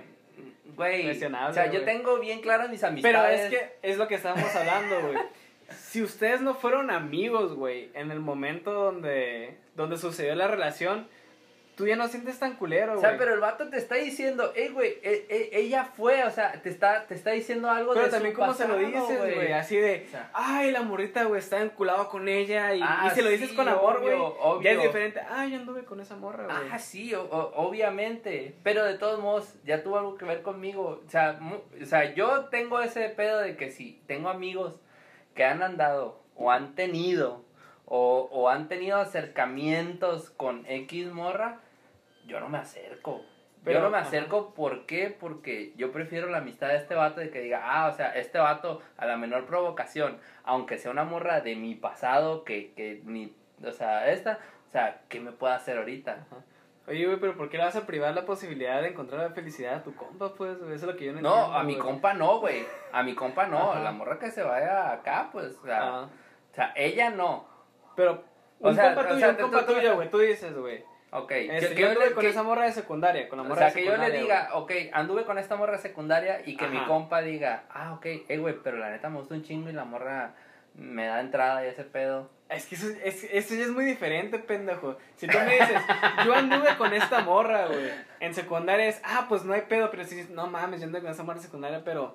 Güey, Cuestionable, o sea, yo güey. tengo bien claras mis Pero amistades. es que es lo que estábamos hablando, güey. <laughs> Si ustedes no fueron amigos, güey, en el momento donde, donde sucedió la relación, tú ya no sientes tan culero, O güey. sea, pero el vato te está diciendo, hey, güey, e- e- ella fue, o sea, te está, te está diciendo algo Pero de también su cómo se lo pasado, dices, güey, así de, O sea, ay, la morrita, güey, está enculado con ella, y, Ah, y si lo dices sí, con amor, güey, ya es diferente, ay, yo anduve con esa morra, güey. Ah, sí, o- o- obviamente. Pero de todos modos, ya tuvo algo que ver conmigo. O sea, o sea, yo tengo ese pedo de que si tengo amigos que han andado o han tenido o, o han tenido acercamientos con X morra, yo no me acerco. Pero, yo no me ajá. acerco, ¿por qué? Porque yo prefiero la amistad de este vato de que diga, ah, o sea, este vato a la menor provocación, aunque sea una morra de mi pasado, que, que ni, o sea, esta, o sea, ¿qué me puede hacer ahorita? Oye, güey, pero ¿por qué le vas a privar la posibilidad de encontrar la felicidad a tu compa, pues? Eso es lo que yo no No, entiendo, a mi güey. compa no, güey. A mi compa no. Ajá. La morra que se vaya acá, pues, o sea, o sea ella no. pero, O un sea, compa o tuyo, sea, un compa tú- tuyo, güey, tú dices, güey. Ok. Este, que yo anduve le- con que- esa morra de secundaria, con la o morra sea, de que yo le diga, ok, anduve con esta morra secundaria y que mi compa diga, ah, ok, eh, güey, pero la neta me gusta un chingo y la morra me da entrada y ese pedo. Es que eso, es, eso ya es muy diferente, pendejo. Si tú me dices, yo anduve con esta morra, güey. En secundaria es, ah, pues no hay pedo, pero si dices, no mames, yo anduve con esa morra en secundaria, pero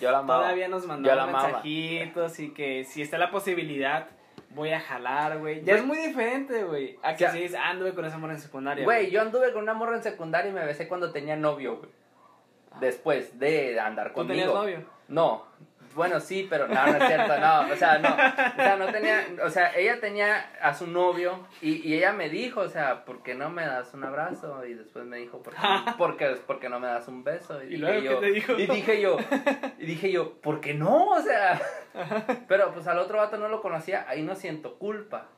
Yo la amaba. todavía nos amaba. mensajitos y que si está la posibilidad, voy a jalar, güey. Ya es muy diferente, güey. A que O sea, si dices, ah, anduve con esa morra en secundaria. Güey, yo anduve con una morra en secundaria y me besé cuando tenía novio, güey. Después de andar ¿Tú conmigo. tenías novio? No, bueno, sí, pero no, no es cierto, no, o sea, no, o sea, no tenía, o sea, ella tenía a su novio y, y ella me dijo, o sea, ¿por qué no me das un abrazo? Y después me dijo, ¿por qué, <laughs> por qué, por qué no me das un beso? ¿Y dije yo, te dijo? Y dije yo, y dije yo, ¿por qué no? O sea, <laughs> pero pues al otro vato no lo conocía, ahí no siento culpa,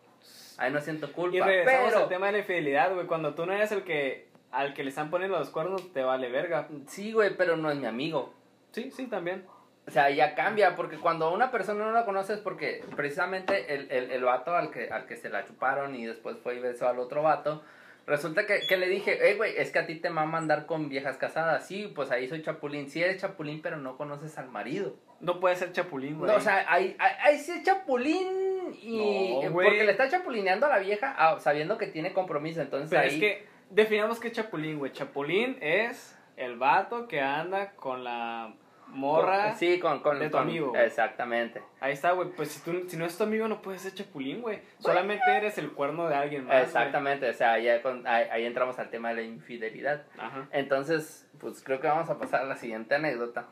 ahí no siento culpa, Y regresamos pero... al tema de la infidelidad, güey. Cuando tú no eres el que, al que le están poniendo los cuernos, te vale verga. Sí, güey, pero no es mi amigo. Sí, sí, también. O sea, ya cambia, porque cuando una persona no la conoces, porque precisamente el, el, el vato al que, al que se la chuparon y después fue y besó al otro vato, resulta que, que le dije, hey, güey, es que a ti te mama andar con viejas casadas. Sí, pues ahí soy chapulín. Sí eres chapulín, pero no conoces al marido. No puede ser chapulín, güey. No, o sea, ahí, ahí, ahí sí es chapulín y... No, porque le está chapulineando a la vieja ah, sabiendo que tiene compromiso. Entonces Pero ahí... es que definamos qué es chapulín, güey. Chapulín es el vato que anda con la morra. Sí, con... con de tu con- amigo. Exactamente. Ahí está, güey. Pues si, tú, si no es tu amigo, no puedes ser chapulín, güey. Solamente eres el cuerno de alguien más. Exactamente, o sea, ya con- ahí, ahí entramos al tema de la infidelidad. Ajá. Entonces, pues creo que vamos a pasar a la siguiente anécdota.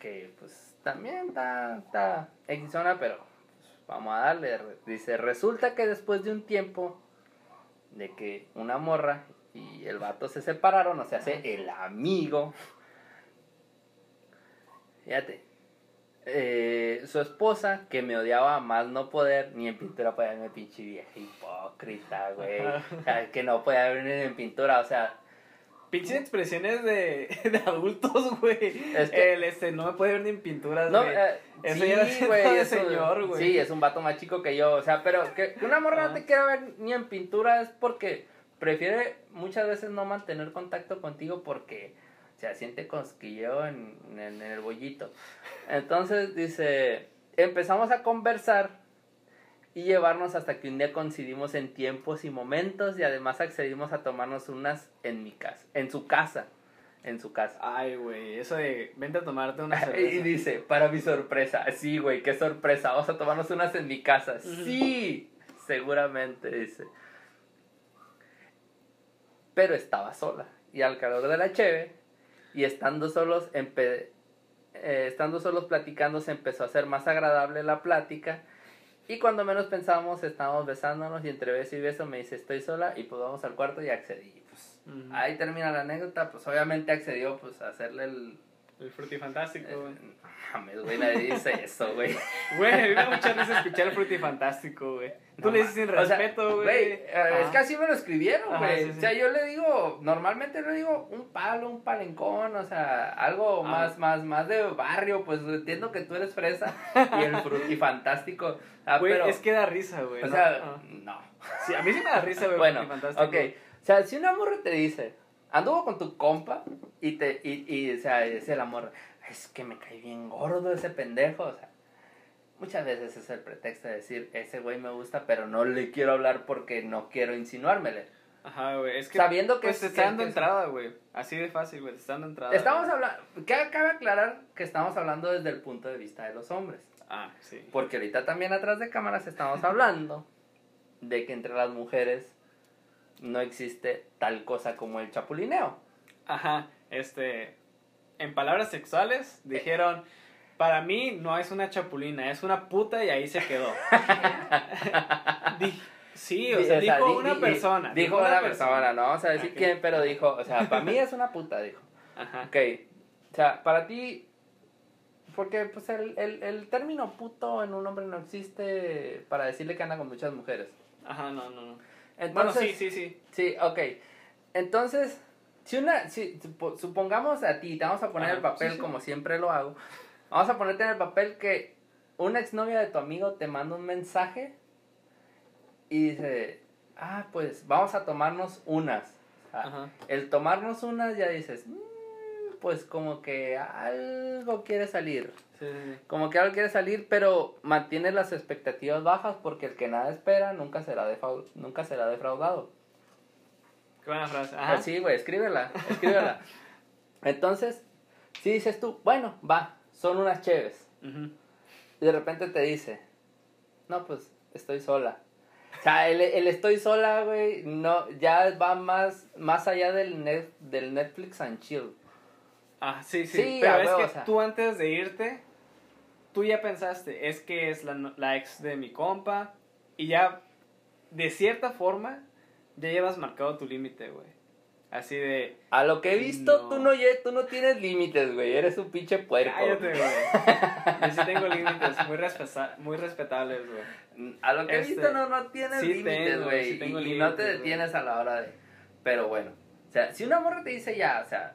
Que pues también está, está pero pues, vamos a darle. Dice, resulta que después de un tiempo de que una morra y el vato se separaron, o sea, hace el amigo. Fíjate. eh, su esposa, que me odiaba más no poder, ni en pintura podía verme pinche vieja hipócrita, güey. O sea, que no podía verme en pintura, o sea, Pinches expresiones de, <laughs> de adultos, güey. Es que- El, este, no me puede ver ni en pinturas, No, güey. eh, Eso sí, ya era güey, de es un- señor, güey. Sí, es un vato más chico que yo, o sea, pero que, una morra no te quiera ver ni en pintura es porque prefiere muchas veces no mantener contacto contigo porque se siente cosquilleo en, en, en el bollito. Entonces dice, empezamos a conversar y llevarnos hasta que un día coincidimos en tiempos y momentos y además accedimos a tomarnos unas en mi casa, en su casa, en su casa. Ay, güey, eso de vente a tomarte una <laughs> Y dice, para mi sorpresa, sí, güey, qué sorpresa, vamos a tomarnos unas en mi casa. Sí, seguramente, dice. Pero estaba sola, y al calor de la cheve, y estando solos, empe- eh, estando solos platicando, se empezó a hacer más agradable la plática. Y cuando menos pensábamos, estábamos besándonos, y entre beso y beso me dice, estoy sola, y pues vamos al cuarto y accedí. Pues. Ahí termina la anécdota, pues obviamente accedió pues a hacerle el El frutifantástico, güey. Mames, güey, nadie dice eso, güey. <laughs> Güey, a mí me da mucha risa escuchar el frutifantástico, güey. Tú No le dices sin O respeto, güey. eh, es que así me lo escribieron, güey. sí, sí. O sea, yo le digo, normalmente le digo un palo, un palencón, o sea, algo Ah. más, más, más de barrio, pues entiendo que tú eres fresa y el <laughs> frutifantástico. Ah, Güey, pero, es que da risa, güey. o ¿no? sea, Ah. no. Sí, a mí sí me da risa, güey. Bueno, frutifantástico. ok. O sea, si una morra te dice, anduvo con tu compa y te, y, y o sea, dice la morra, es que me cae bien gordo ese pendejo, o sea, muchas veces es el pretexto de decir, ese güey me gusta, pero no le quiero hablar porque no quiero insinuármele. Ajá, güey. Es que. Sabiendo que Pues es- te está dando entrada, güey. Así de fácil, güey. Te está dando entrada. Estamos hablando, cabe aclarar que estamos hablando desde el punto de vista de los hombres, Ah, sí. porque ahorita también atrás de cámaras estamos hablando de que entre las mujeres no existe tal cosa como el chapulineo. Ajá, este. En palabras sexuales, dijeron. Para mí no es una chapulina, es una puta y ahí se quedó. <laughs> Sí, o sea, dijo di- una di- persona. Dijo una persona, no vamos a decir quién, pero dijo, o sea, para mí es una puta, dijo. Ajá. Ok, o sea, para ti, porque pues el, el, el término puto en un hombre no existe para decirle que anda con muchas mujeres. Ajá, no, no, no. Entonces, bueno, sí, sí, sí. Sí, ok. Entonces, si una, si, supo- supongamos a ti, te vamos a poner Ajá, el papel sí, sí. como siempre lo hago, vamos a ponerte en el papel que una exnovia de tu amigo te manda un mensaje y dice, ah, pues vamos a tomarnos unas. O sea, Ajá. el tomarnos unas ya dices, "Mm, pues como que algo quiere salir. Sí, sí, sí. Como que algo quiere salir, pero mantiene las expectativas bajas porque el que nada espera nunca será, nunca será defraudado. Buena frase. Ajá. sí, güey, escríbela, escríbela. <laughs> Entonces, si dices tú, bueno, va, son unas chéves. Y de repente te dice, no, pues, estoy sola. O sea, el, el estoy sola, güey, no, ya va más, más allá del, net, del Netflix and chill. Ah, sí, sí. Sí, Pero es que o sea. tú antes de irte, tú ya pensaste, es que es la, la ex de mi compa. Y ya, de cierta forma, ya llevas marcado tu límite, güey. Así de. A lo que he visto, No. tú no tú no tienes límites, güey, eres un pinche puerco. Cállate, güey. <laughs> Yo sí tengo límites muy, respeta- muy respetables, güey. A lo que he Este, visto no, no tienes sí límites, güey. sí y, y no te detienes a la hora de... Pero bueno, o sea, si una morra te dice ya, o sea,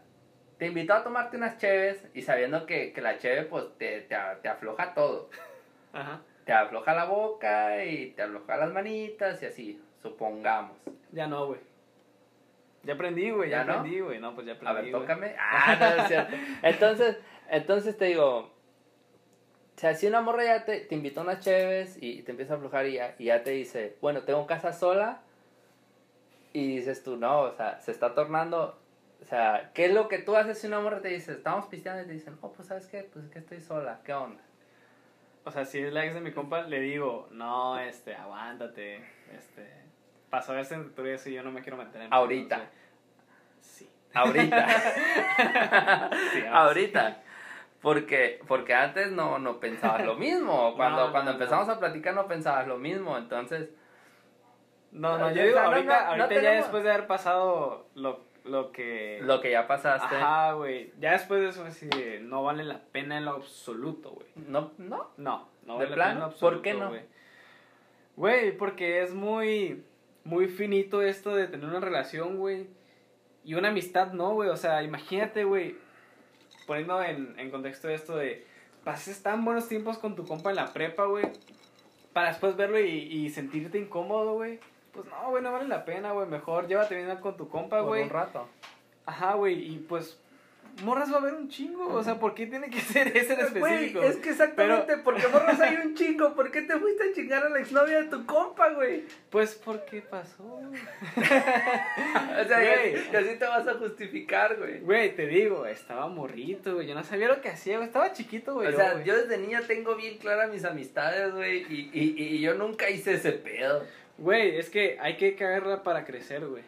te invitó a tomarte unas cheves y sabiendo que, que la cheve pues te, te, te afloja todo. Ajá. Te afloja la boca y te afloja las manitas y así, supongamos. Ya no, güey. Ya aprendí, güey. Ya, aprendí, güey. No, pues ya aprendí. A ver, tócame. <laughs> Ah, no, es cierto. Entonces, entonces te digo, o sea, si una morra ya te, te invitó a unas cheves y te empieza a aflojar y ya, y ya te dice, bueno, tengo casa sola, y dices tú, no, o sea, se está tornando, o sea, ¿qué es lo que tú haces si una morra te dice, estamos pisteando y te dicen, oh, pues, ¿sabes qué? Pues es que estoy sola, ¿qué onda? O sea, si es la ex de mi compa, le digo, no, este, aguántate, este, pasó ese entre eso yo no me quiero meter en <laughs> Ahorita. Sí. Ahorita. Sí, Ahorita. Porque, porque antes no, no pensabas lo mismo. <laughs> Cuando, No, cuando no, empezamos no. a platicar no pensabas lo mismo. Entonces, No, no, yo digo, ahorita, ya después de haber pasado lo, lo que... lo que ya pasaste. Ajá, güey. Ya después de eso, de, no vale la pena en lo absoluto, güey. No, no. No, no ¿De vale la plano? pena en lo ¿Por absoluto, qué no? Güey, porque es muy, muy finito esto de tener una relación, güey. Y una amistad no, güey. O sea, imagínate, güey, poniendo en, en contexto esto de, pases tan buenos tiempos con tu compa en la prepa, güey. Para después verlo y, y sentirte incómodo, güey. Pues no, güey, no vale la pena, güey. Mejor llévate bien con tu compa, güey. un rato. Ajá, güey. Y pues, morras va a haber un chingo. O sea, ¿por qué tiene que <laughs> ser ese en específico? Güey, es que exactamente, porque morras hay un <laughs> chingo. ¿Por qué te fuiste a chingar a la exnovia de tu compa, güey? Pues, ¿por qué pasó? <laughs> O sea, Güey. y, así te vas a justificar, güey. Güey, te digo, estaba morrito, güey. Yo no sabía lo que hacía, güey. Estaba chiquito, güey. O yo, sea, yo desde niña tengo bien claras mis amistades, güey, y, y, y yo nunca hice ese pedo. Güey, es que hay que cagarla para crecer, güey.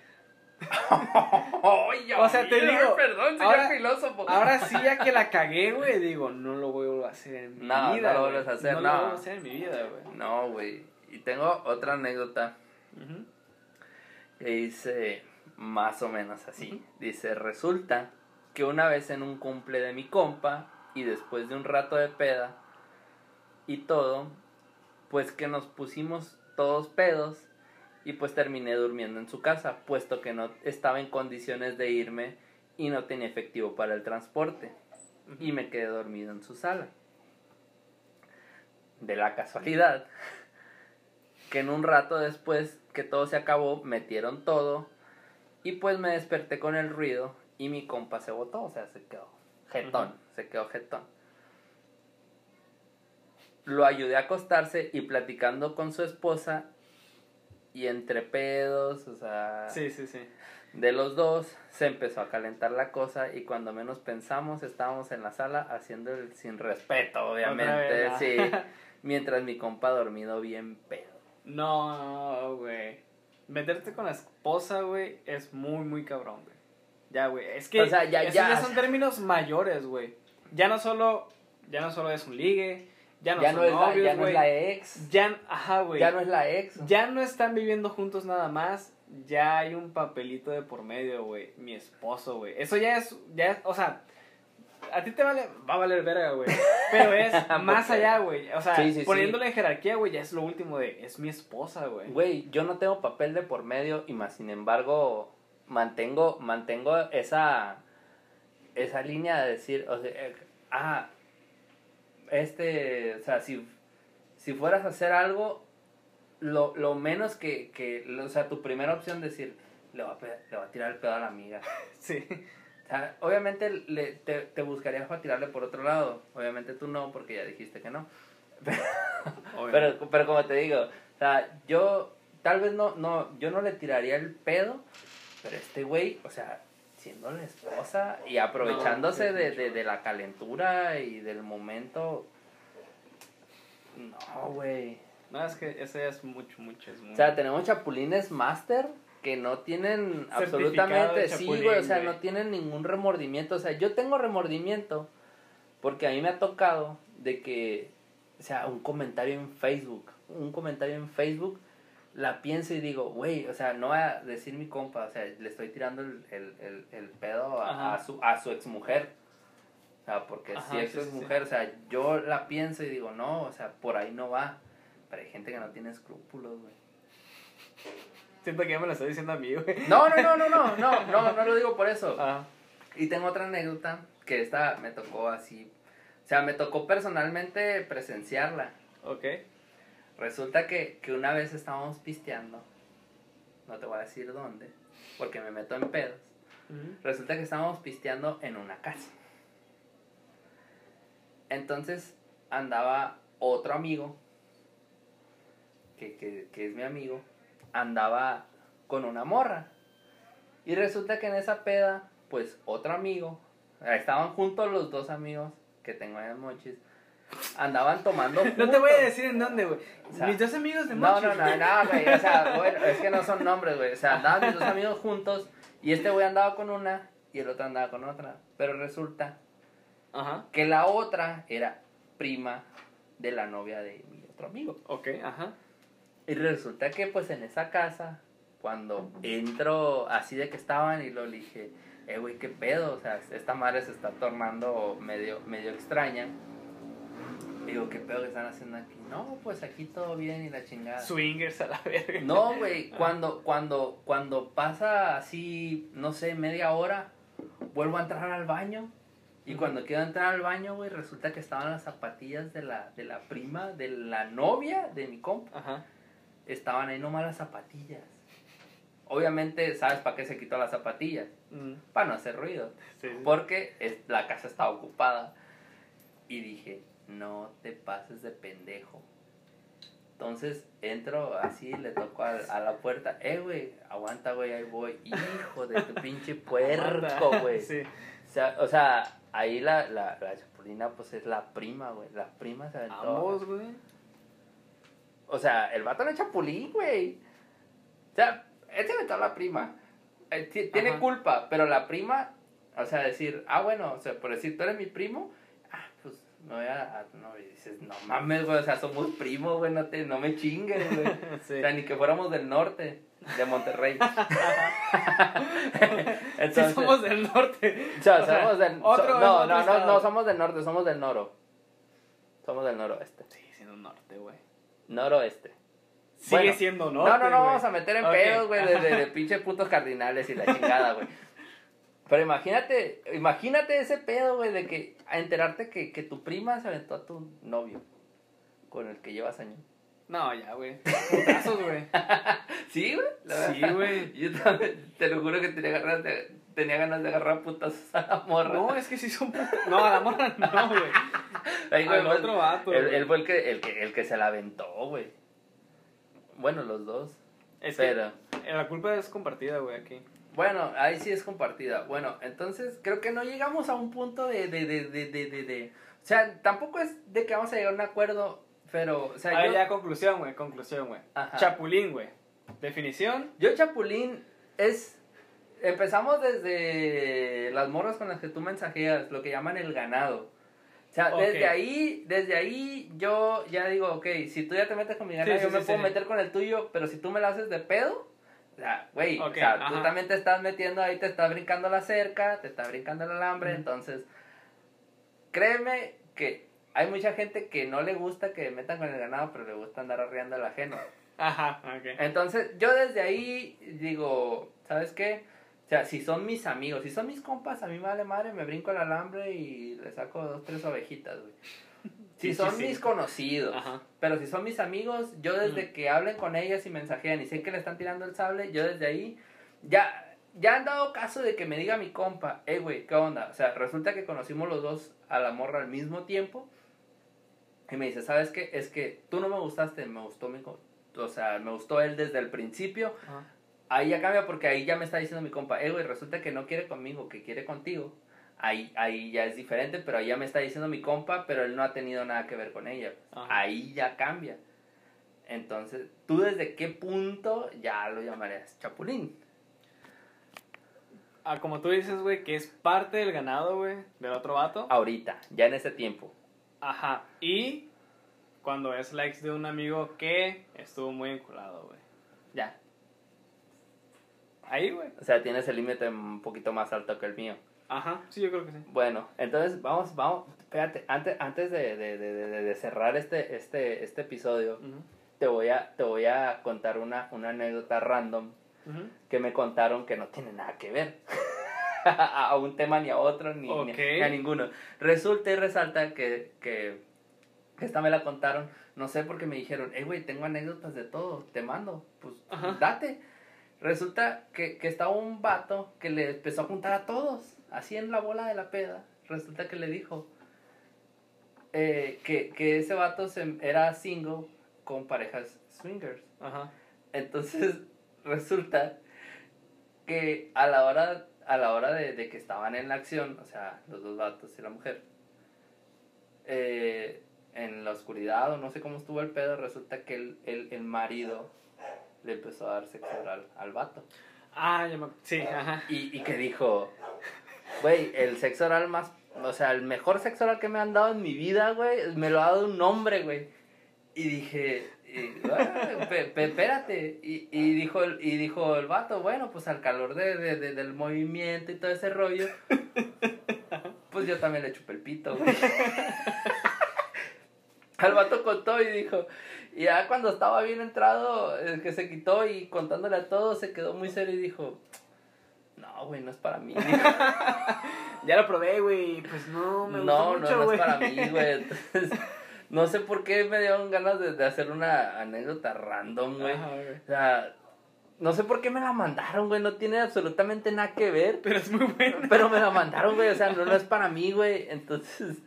O sea, te digo, perdón, señor ahora- filósofo. Ahora sí, ya que la <laughs> cagué, güey, digo, no lo voy a hacer en mi No, no vida. lo vuelves a hacer, no. no. lo vuelvo a hacer en mi vida, güey. No, güey. Y tengo otra anécdota Ujú. que dice más o menos así. Dice, resulta que una vez en un cumple de mi compa y después de un rato de peda y todo, pues que nos pusimos todos pedos y pues terminé durmiendo en su casa, puesto que no estaba en condiciones de irme y no tenía efectivo para el transporte y me quedé dormido en su sala. De la casualidad <laughs> que en un rato después que todo se acabó, metieron todo y pues me desperté con el ruido y mi compa se botó, o sea, se quedó jetón, se quedó jetón. Lo ayudé a acostarse y platicando con su esposa y entre pedos, o sea, Sí, sí, sí. de los dos se empezó a calentar la cosa y cuando menos pensamos estábamos en la sala haciendo el sin respeto, obviamente, sí, <laughs> mientras mi compa dormido bien pedo. No, güey. Meterte con la esposa, güey, es muy, muy cabrón, güey. Ya, güey. Es que O sea, ya- esos ya. son términos mayores, güey. Ya no solo, ya no solo es un ligue, ya no ya son no, es la, novios, ya no es la ex, Ya, ajá, güey. ya no es la ex. Ya no están viviendo juntos nada más. Ya hay un papelito de por medio, güey. Mi esposo, güey. Eso ya es, ya es, o sea, a ti te vale, va a valer verga, güey. Pero es <laughs> más allá, güey. O sea, Sí, sí, sí. poniéndole en jerarquía, güey, ya es lo último de, es mi esposa, güey. Güey, yo no tengo papel de por medio y más sin embargo mantengo mantengo esa esa línea de decir, o sea, eh, ah, este, o sea, si si fueras a hacer algo lo, lo menos que, que, o sea, tu primera opción decir, le va a, le va a tirar el pedo a la amiga. <laughs> Sí. O sea, obviamente le, te, te buscarías para tirarle por otro lado. Obviamente tú no, porque ya dijiste que no. <laughs> Pero, pero como te digo, o sea, yo tal vez no, no, yo no le tiraría el pedo, pero este güey, o sea, siendo la esposa y aprovechándose No, de, de, de la calentura y del momento. No, güey. No, es que ya es mucho, mucho. Es muy... O sea, tenemos chapulines master que no tienen absolutamente, sí, güey, o sea, no tienen ningún remordimiento. O sea, yo tengo remordimiento porque a mí me ha tocado de que, o sea, un comentario en Facebook, un comentario en Facebook, la pienso y digo, güey, o sea, no voy a decir mi compa, o sea, le estoy tirando el, el, el, el pedo a, a Ajá. su, a su exmujer. O sea, porque Ajá, si es sí, su sí, sí. mujer, o sea, yo la pienso y digo, no, o sea, por ahí no va. Pero hay gente que no tiene escrúpulos, güey. Siento que ya me lo estoy diciendo a mí, güey. No, no, no, no, no, <laughs> no, no, no lo digo por eso. Ah, Y tengo otra anécdota que esta me tocó así, o sea, me tocó personalmente presenciarla. ok. Resulta que, que una vez estábamos pisteando, no te voy a decir dónde, porque me meto en pedos. Resulta que estábamos pisteando en una casa. Entonces andaba otro amigo, que, que, que es mi amigo, andaba con una morra. Y resulta que en esa peda, pues otro amigo, estaban juntos los dos amigos que tengo en Mochis, andaban tomando. <laughs> No te voy a decir en dónde, güey. O sea, Mis dos amigos de No, no, no, no, güey. O sea, <laughs> bueno, es que no son nombres, güey. O sea, andaban mis dos amigos juntos y este güey andaba con una y el otro andaba con otra. Pero resulta Ajá. que la otra era prima de la novia de mi otro amigo. Ok, ajá. Y resulta que pues en esa casa, cuando entro así de que estaban y lo dije, eh, güey, qué pedo, o sea, esta madre se está tornando medio, medio extraña. Digo, ¿qué pedo que están haciendo aquí? No, pues aquí todo bien y la chingada. Swingers a la verga. No, <laughs> güey, cuando, cuando, cuando pasa así, no sé, media hora, vuelvo a entrar al baño. Y cuando quiero entrar al baño, güey, resulta que estaban las zapatillas de la, de la prima, de la novia de mi compa. Ajá. Estaban ahí nomás las zapatillas. Obviamente, ¿sabes para qué se quitó las zapatillas? Mm, Para no hacer ruido. sí, sí. Porque es- la casa estaba ocupada. Y dije, no te pases de pendejo. Entonces entro así, le toco a, a la puerta. Eh, güey, aguanta, güey, ahí voy. Hijo de tu pinche <laughs> puerco, güey. Sí. O sea, o sea, ahí la, la, la chapulina, pues es la prima, güey. La prima se aventó. Ambos, güey. O sea, el vato era chapulín, güey. O sea, él se aventó a la prima. Eh, ti- Tiene Ajá. culpa, pero la prima, o sea, decir, ah, bueno, o sea, por decir, tú eres mi primo, me voy a. a- no, y dices, no mames, güey, o sea, somos primos, güey, no, te, no me chingues, güey. <laughs> Sí. O sea, ni que fuéramos del norte, de Monterrey. <laughs> <laughs> Entonces, sí somos del norte. o sea, o sea, somos del... otro- so- no, no, no, no somos del norte, somos del noro. Somos del noroeste. Sigue siendo norte, güey. Noroeste. Sigue Bueno, siendo norte. no, no, no vamos a meter en pedos, güey, de, de, de pinche puntos cardinales y la chingada, güey. Pero imagínate, imagínate ese pedo, güey, de que a enterarte que, que tu prima se aventó a tu novio con el que llevas años. No, ya, güey. Putazos, güey. <laughs> ¿Sí, güey? Sí, güey. <laughs> Yo también, te lo juro que tenía ganas de, tenía ganas de agarrar putazos a la morra. No, es que sí son putas. No, a la morra no, güey. Ahí, güey, Al pues, otro vato. Él, güey. él fue el que, el, que, el que se la aventó, güey. Bueno, los dos. Es pero... que la culpa es compartida, güey, aquí. Bueno, ahí sí es compartida. Bueno, entonces creo que no llegamos a un punto de, de, de, de, de, de, de- O sea, tampoco es de que vamos a llegar a un acuerdo, pero... O sea, A ver, yo, ya, conclusión, güey, conclusión, güey. Chapulín, güey. Definición. yo Chapulín es... Empezamos desde las morras con las que tú mensajeas, lo que llaman el ganado. O sea, desde ahí, desde ahí yo ya digo, ok, si tú ya te metes con mi ganado, Sí, yo sí, me sí, puedo meter con el tuyo, pero si tú me la haces de pedo, o sea, güey, Ok, o sea, tú también te estás metiendo ahí, te está brincando la cerca, te está brincando el alambre, Ujú. entonces, créeme que hay mucha gente que no le gusta que metan con el ganado, pero le gusta andar arriando al ajeno. Ajá, ok. Entonces, yo desde ahí digo, ¿sabes qué? O sea, si son mis amigos, si son mis compas, a mí me vale madre, me brinco el alambre y le saco dos, tres ovejitas, güey. <laughs> Si Sí, son sí. mis conocidos, Ajá. pero si son mis amigos, yo desde que hablen con ellas y mensajean y sé que le están tirando el sable, yo desde ahí, ya, ya han dado caso de que me diga mi compa, eh, güey, ¿qué onda? O sea, resulta que conocimos los dos a la morra al mismo tiempo. Y me dice, ¿sabes qué? Es que tú no me gustaste, me gustó mi... O sea, me gustó él desde el principio. Ajá. Ahí ya cambia porque ahí ya me está diciendo mi compa, eh, güey, resulta que no quiere conmigo, que quiere contigo. Ahí, ahí ya es diferente, pero ahí ya me está diciendo mi compa, pero él no ha tenido nada que ver con ella. Ajá. Ahí ya cambia. Entonces, ¿tú desde qué punto ya lo llamarías chapulín? Ah, como tú dices, güey, que es parte del ganado, güey, del otro vato. Ahorita, ya en ese tiempo. Ajá. Y cuando es la ex de un amigo que estuvo muy enculado, güey. Ya. Ahí, güey. O sea, tienes el límite un poquito más alto que el mío. Ajá. Sí, yo creo que sí. Bueno, entonces vamos, vamos, espérate, antes, antes de, de, de, de- de cerrar este, este, este episodio, te voy a, te voy a contar una, una anécdota random que me contaron que no tiene nada que ver <laughs> a un tema ni a otro ni, ni- a ninguno. Resulta y resalta que, que, que esta me la contaron, no sé por qué me dijeron, eh, güey, tengo anécdotas de todo, te mando, pues Ajá. date. Resulta que, que estaba un vato que le empezó a juntar a todos, así en la bola de la peda. Resulta que le dijo eh, que, que ese vato se- era single con parejas swingers. Ajá. Entonces <laughs> resulta que a la hora, a la hora de, de que estaban en la acción, o sea, los dos vatos y la mujer, eh, en la oscuridad o no sé cómo estuvo el pedo, resulta que el, el, el marido le empezó a dar sexo oral al vato. Ah, ya me... Sí, ajá. Y, y que dijo, güey, el sexo oral más, o sea, el mejor sexo oral que me han dado en mi vida, güey, me lo ha dado un hombre, güey. Y dije, y, "Ah, pe- pe- espérate. Y, y, dijo y dijo el vato, bueno, pues al calor de, de- de- del movimiento y todo ese rollo, pues yo también le chupé el pito, güey. <laughs> Al vato contó y dijo, y ya cuando estaba bien entrado, el que se quitó y contándole a todos, se quedó muy serio y dijo, no, güey, no es para mí. <laughs> Ya lo probé, güey. Pues no, me no, no, mucho, no güey. es para mí, güey. Entonces, <laughs> no sé por qué me dieron ganas de, de hacer una anécdota random, güey. O sea, no sé por qué me la mandaron, güey. No tiene absolutamente nada que ver. Pero es muy bueno. Pero me la mandaron, güey. O sea, no, no es para mí, güey. Entonces,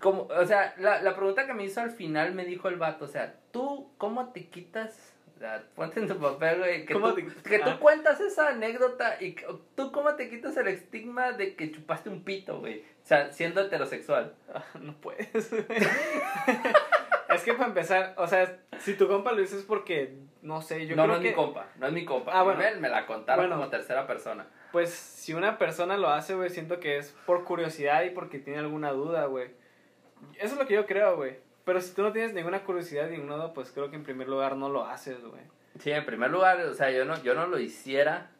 como, o sea, la, la pregunta que me hizo al final me dijo el vato, o sea, ¿tú cómo te quitas? Sea, ponte en tu papel, güey. Que, ¿Cómo tú, te- que tú ah. cuentas esa anécdota y tú cómo te quitas el estigma de que chupaste un pito, güey. O sea, siendo heterosexual. Ah, No puedes. <laughs> Es que para empezar, o sea, si tu compa lo dices porque, no sé, yo no, creo no que... es mi compa, no es mi compa. Ah, bueno. Me, me la contaron Bueno. como tercera persona. Pues si una persona lo hace, güey, siento que es por curiosidad y porque tiene alguna duda, güey. Eso es lo que yo creo, güey. Pero si tú no tienes ninguna curiosidad ni ninguna duda, pues creo que en primer lugar no lo haces, güey. Sí, en primer lugar, o sea, yo no, yo no lo hiciera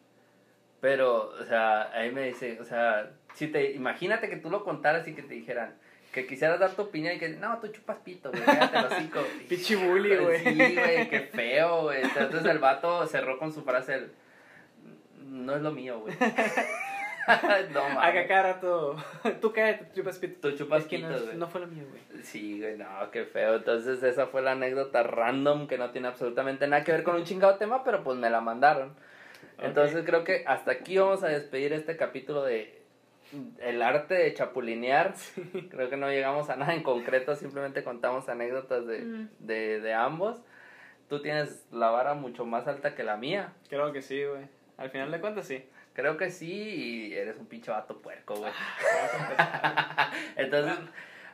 Pero, o sea, ahí me dice, o sea, si te, imagínate que tú lo contaras y que te dijeran, que quisieras dar tu opinión y que, no, tú chupas pito, güey, los cinco. Pichi bully, güey. Sí, güey, qué feo, güey. Entonces el vato cerró con su frase, el, no es lo mío, güey. <laughs> <laughs> no Acá mames. cada rato, <laughs> tú cállate, chupas pito. Tú chupas Es que no, güey. no fue lo mío, güey. Sí, güey, no, qué feo. Entonces esa fue la anécdota random que no tiene absolutamente nada que ver con un chingado tema, pero pues me la mandaron. Entonces creo que hasta aquí vamos a despedir este capítulo de el arte de chapulinear. Creo que no llegamos a nada en concreto, simplemente contamos anécdotas de, Mm. de, de ambos. Tú tienes la vara mucho más alta que la mía. Creo que sí, güey. Al final de cuentas, sí. Creo que sí, y eres un pinche vato puerco, güey. Ah. <laughs> Entonces,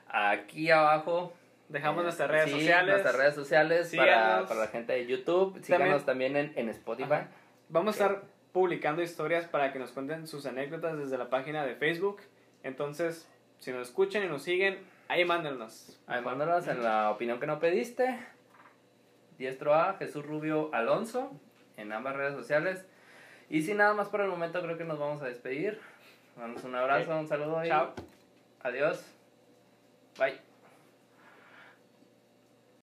aquí abajo Dejamos Eh, nuestras redes sí, sociales. Nuestras redes sociales para, para la gente de YouTube. Síganos también, en, en Spotify. Ajá. Vamos a estar publicando historias para que nos cuenten sus anécdotas desde la página de Facebook. Entonces, si nos escuchan y nos siguen, ahí mándenos. Ahí mándanos en la opinión que no pediste. Diestro A, Jesús Rubio Alonso, en ambas redes sociales. Y sin nada más por el momento, creo que nos vamos a despedir. Damos un abrazo, un saludo y Chao. adiós. Bye.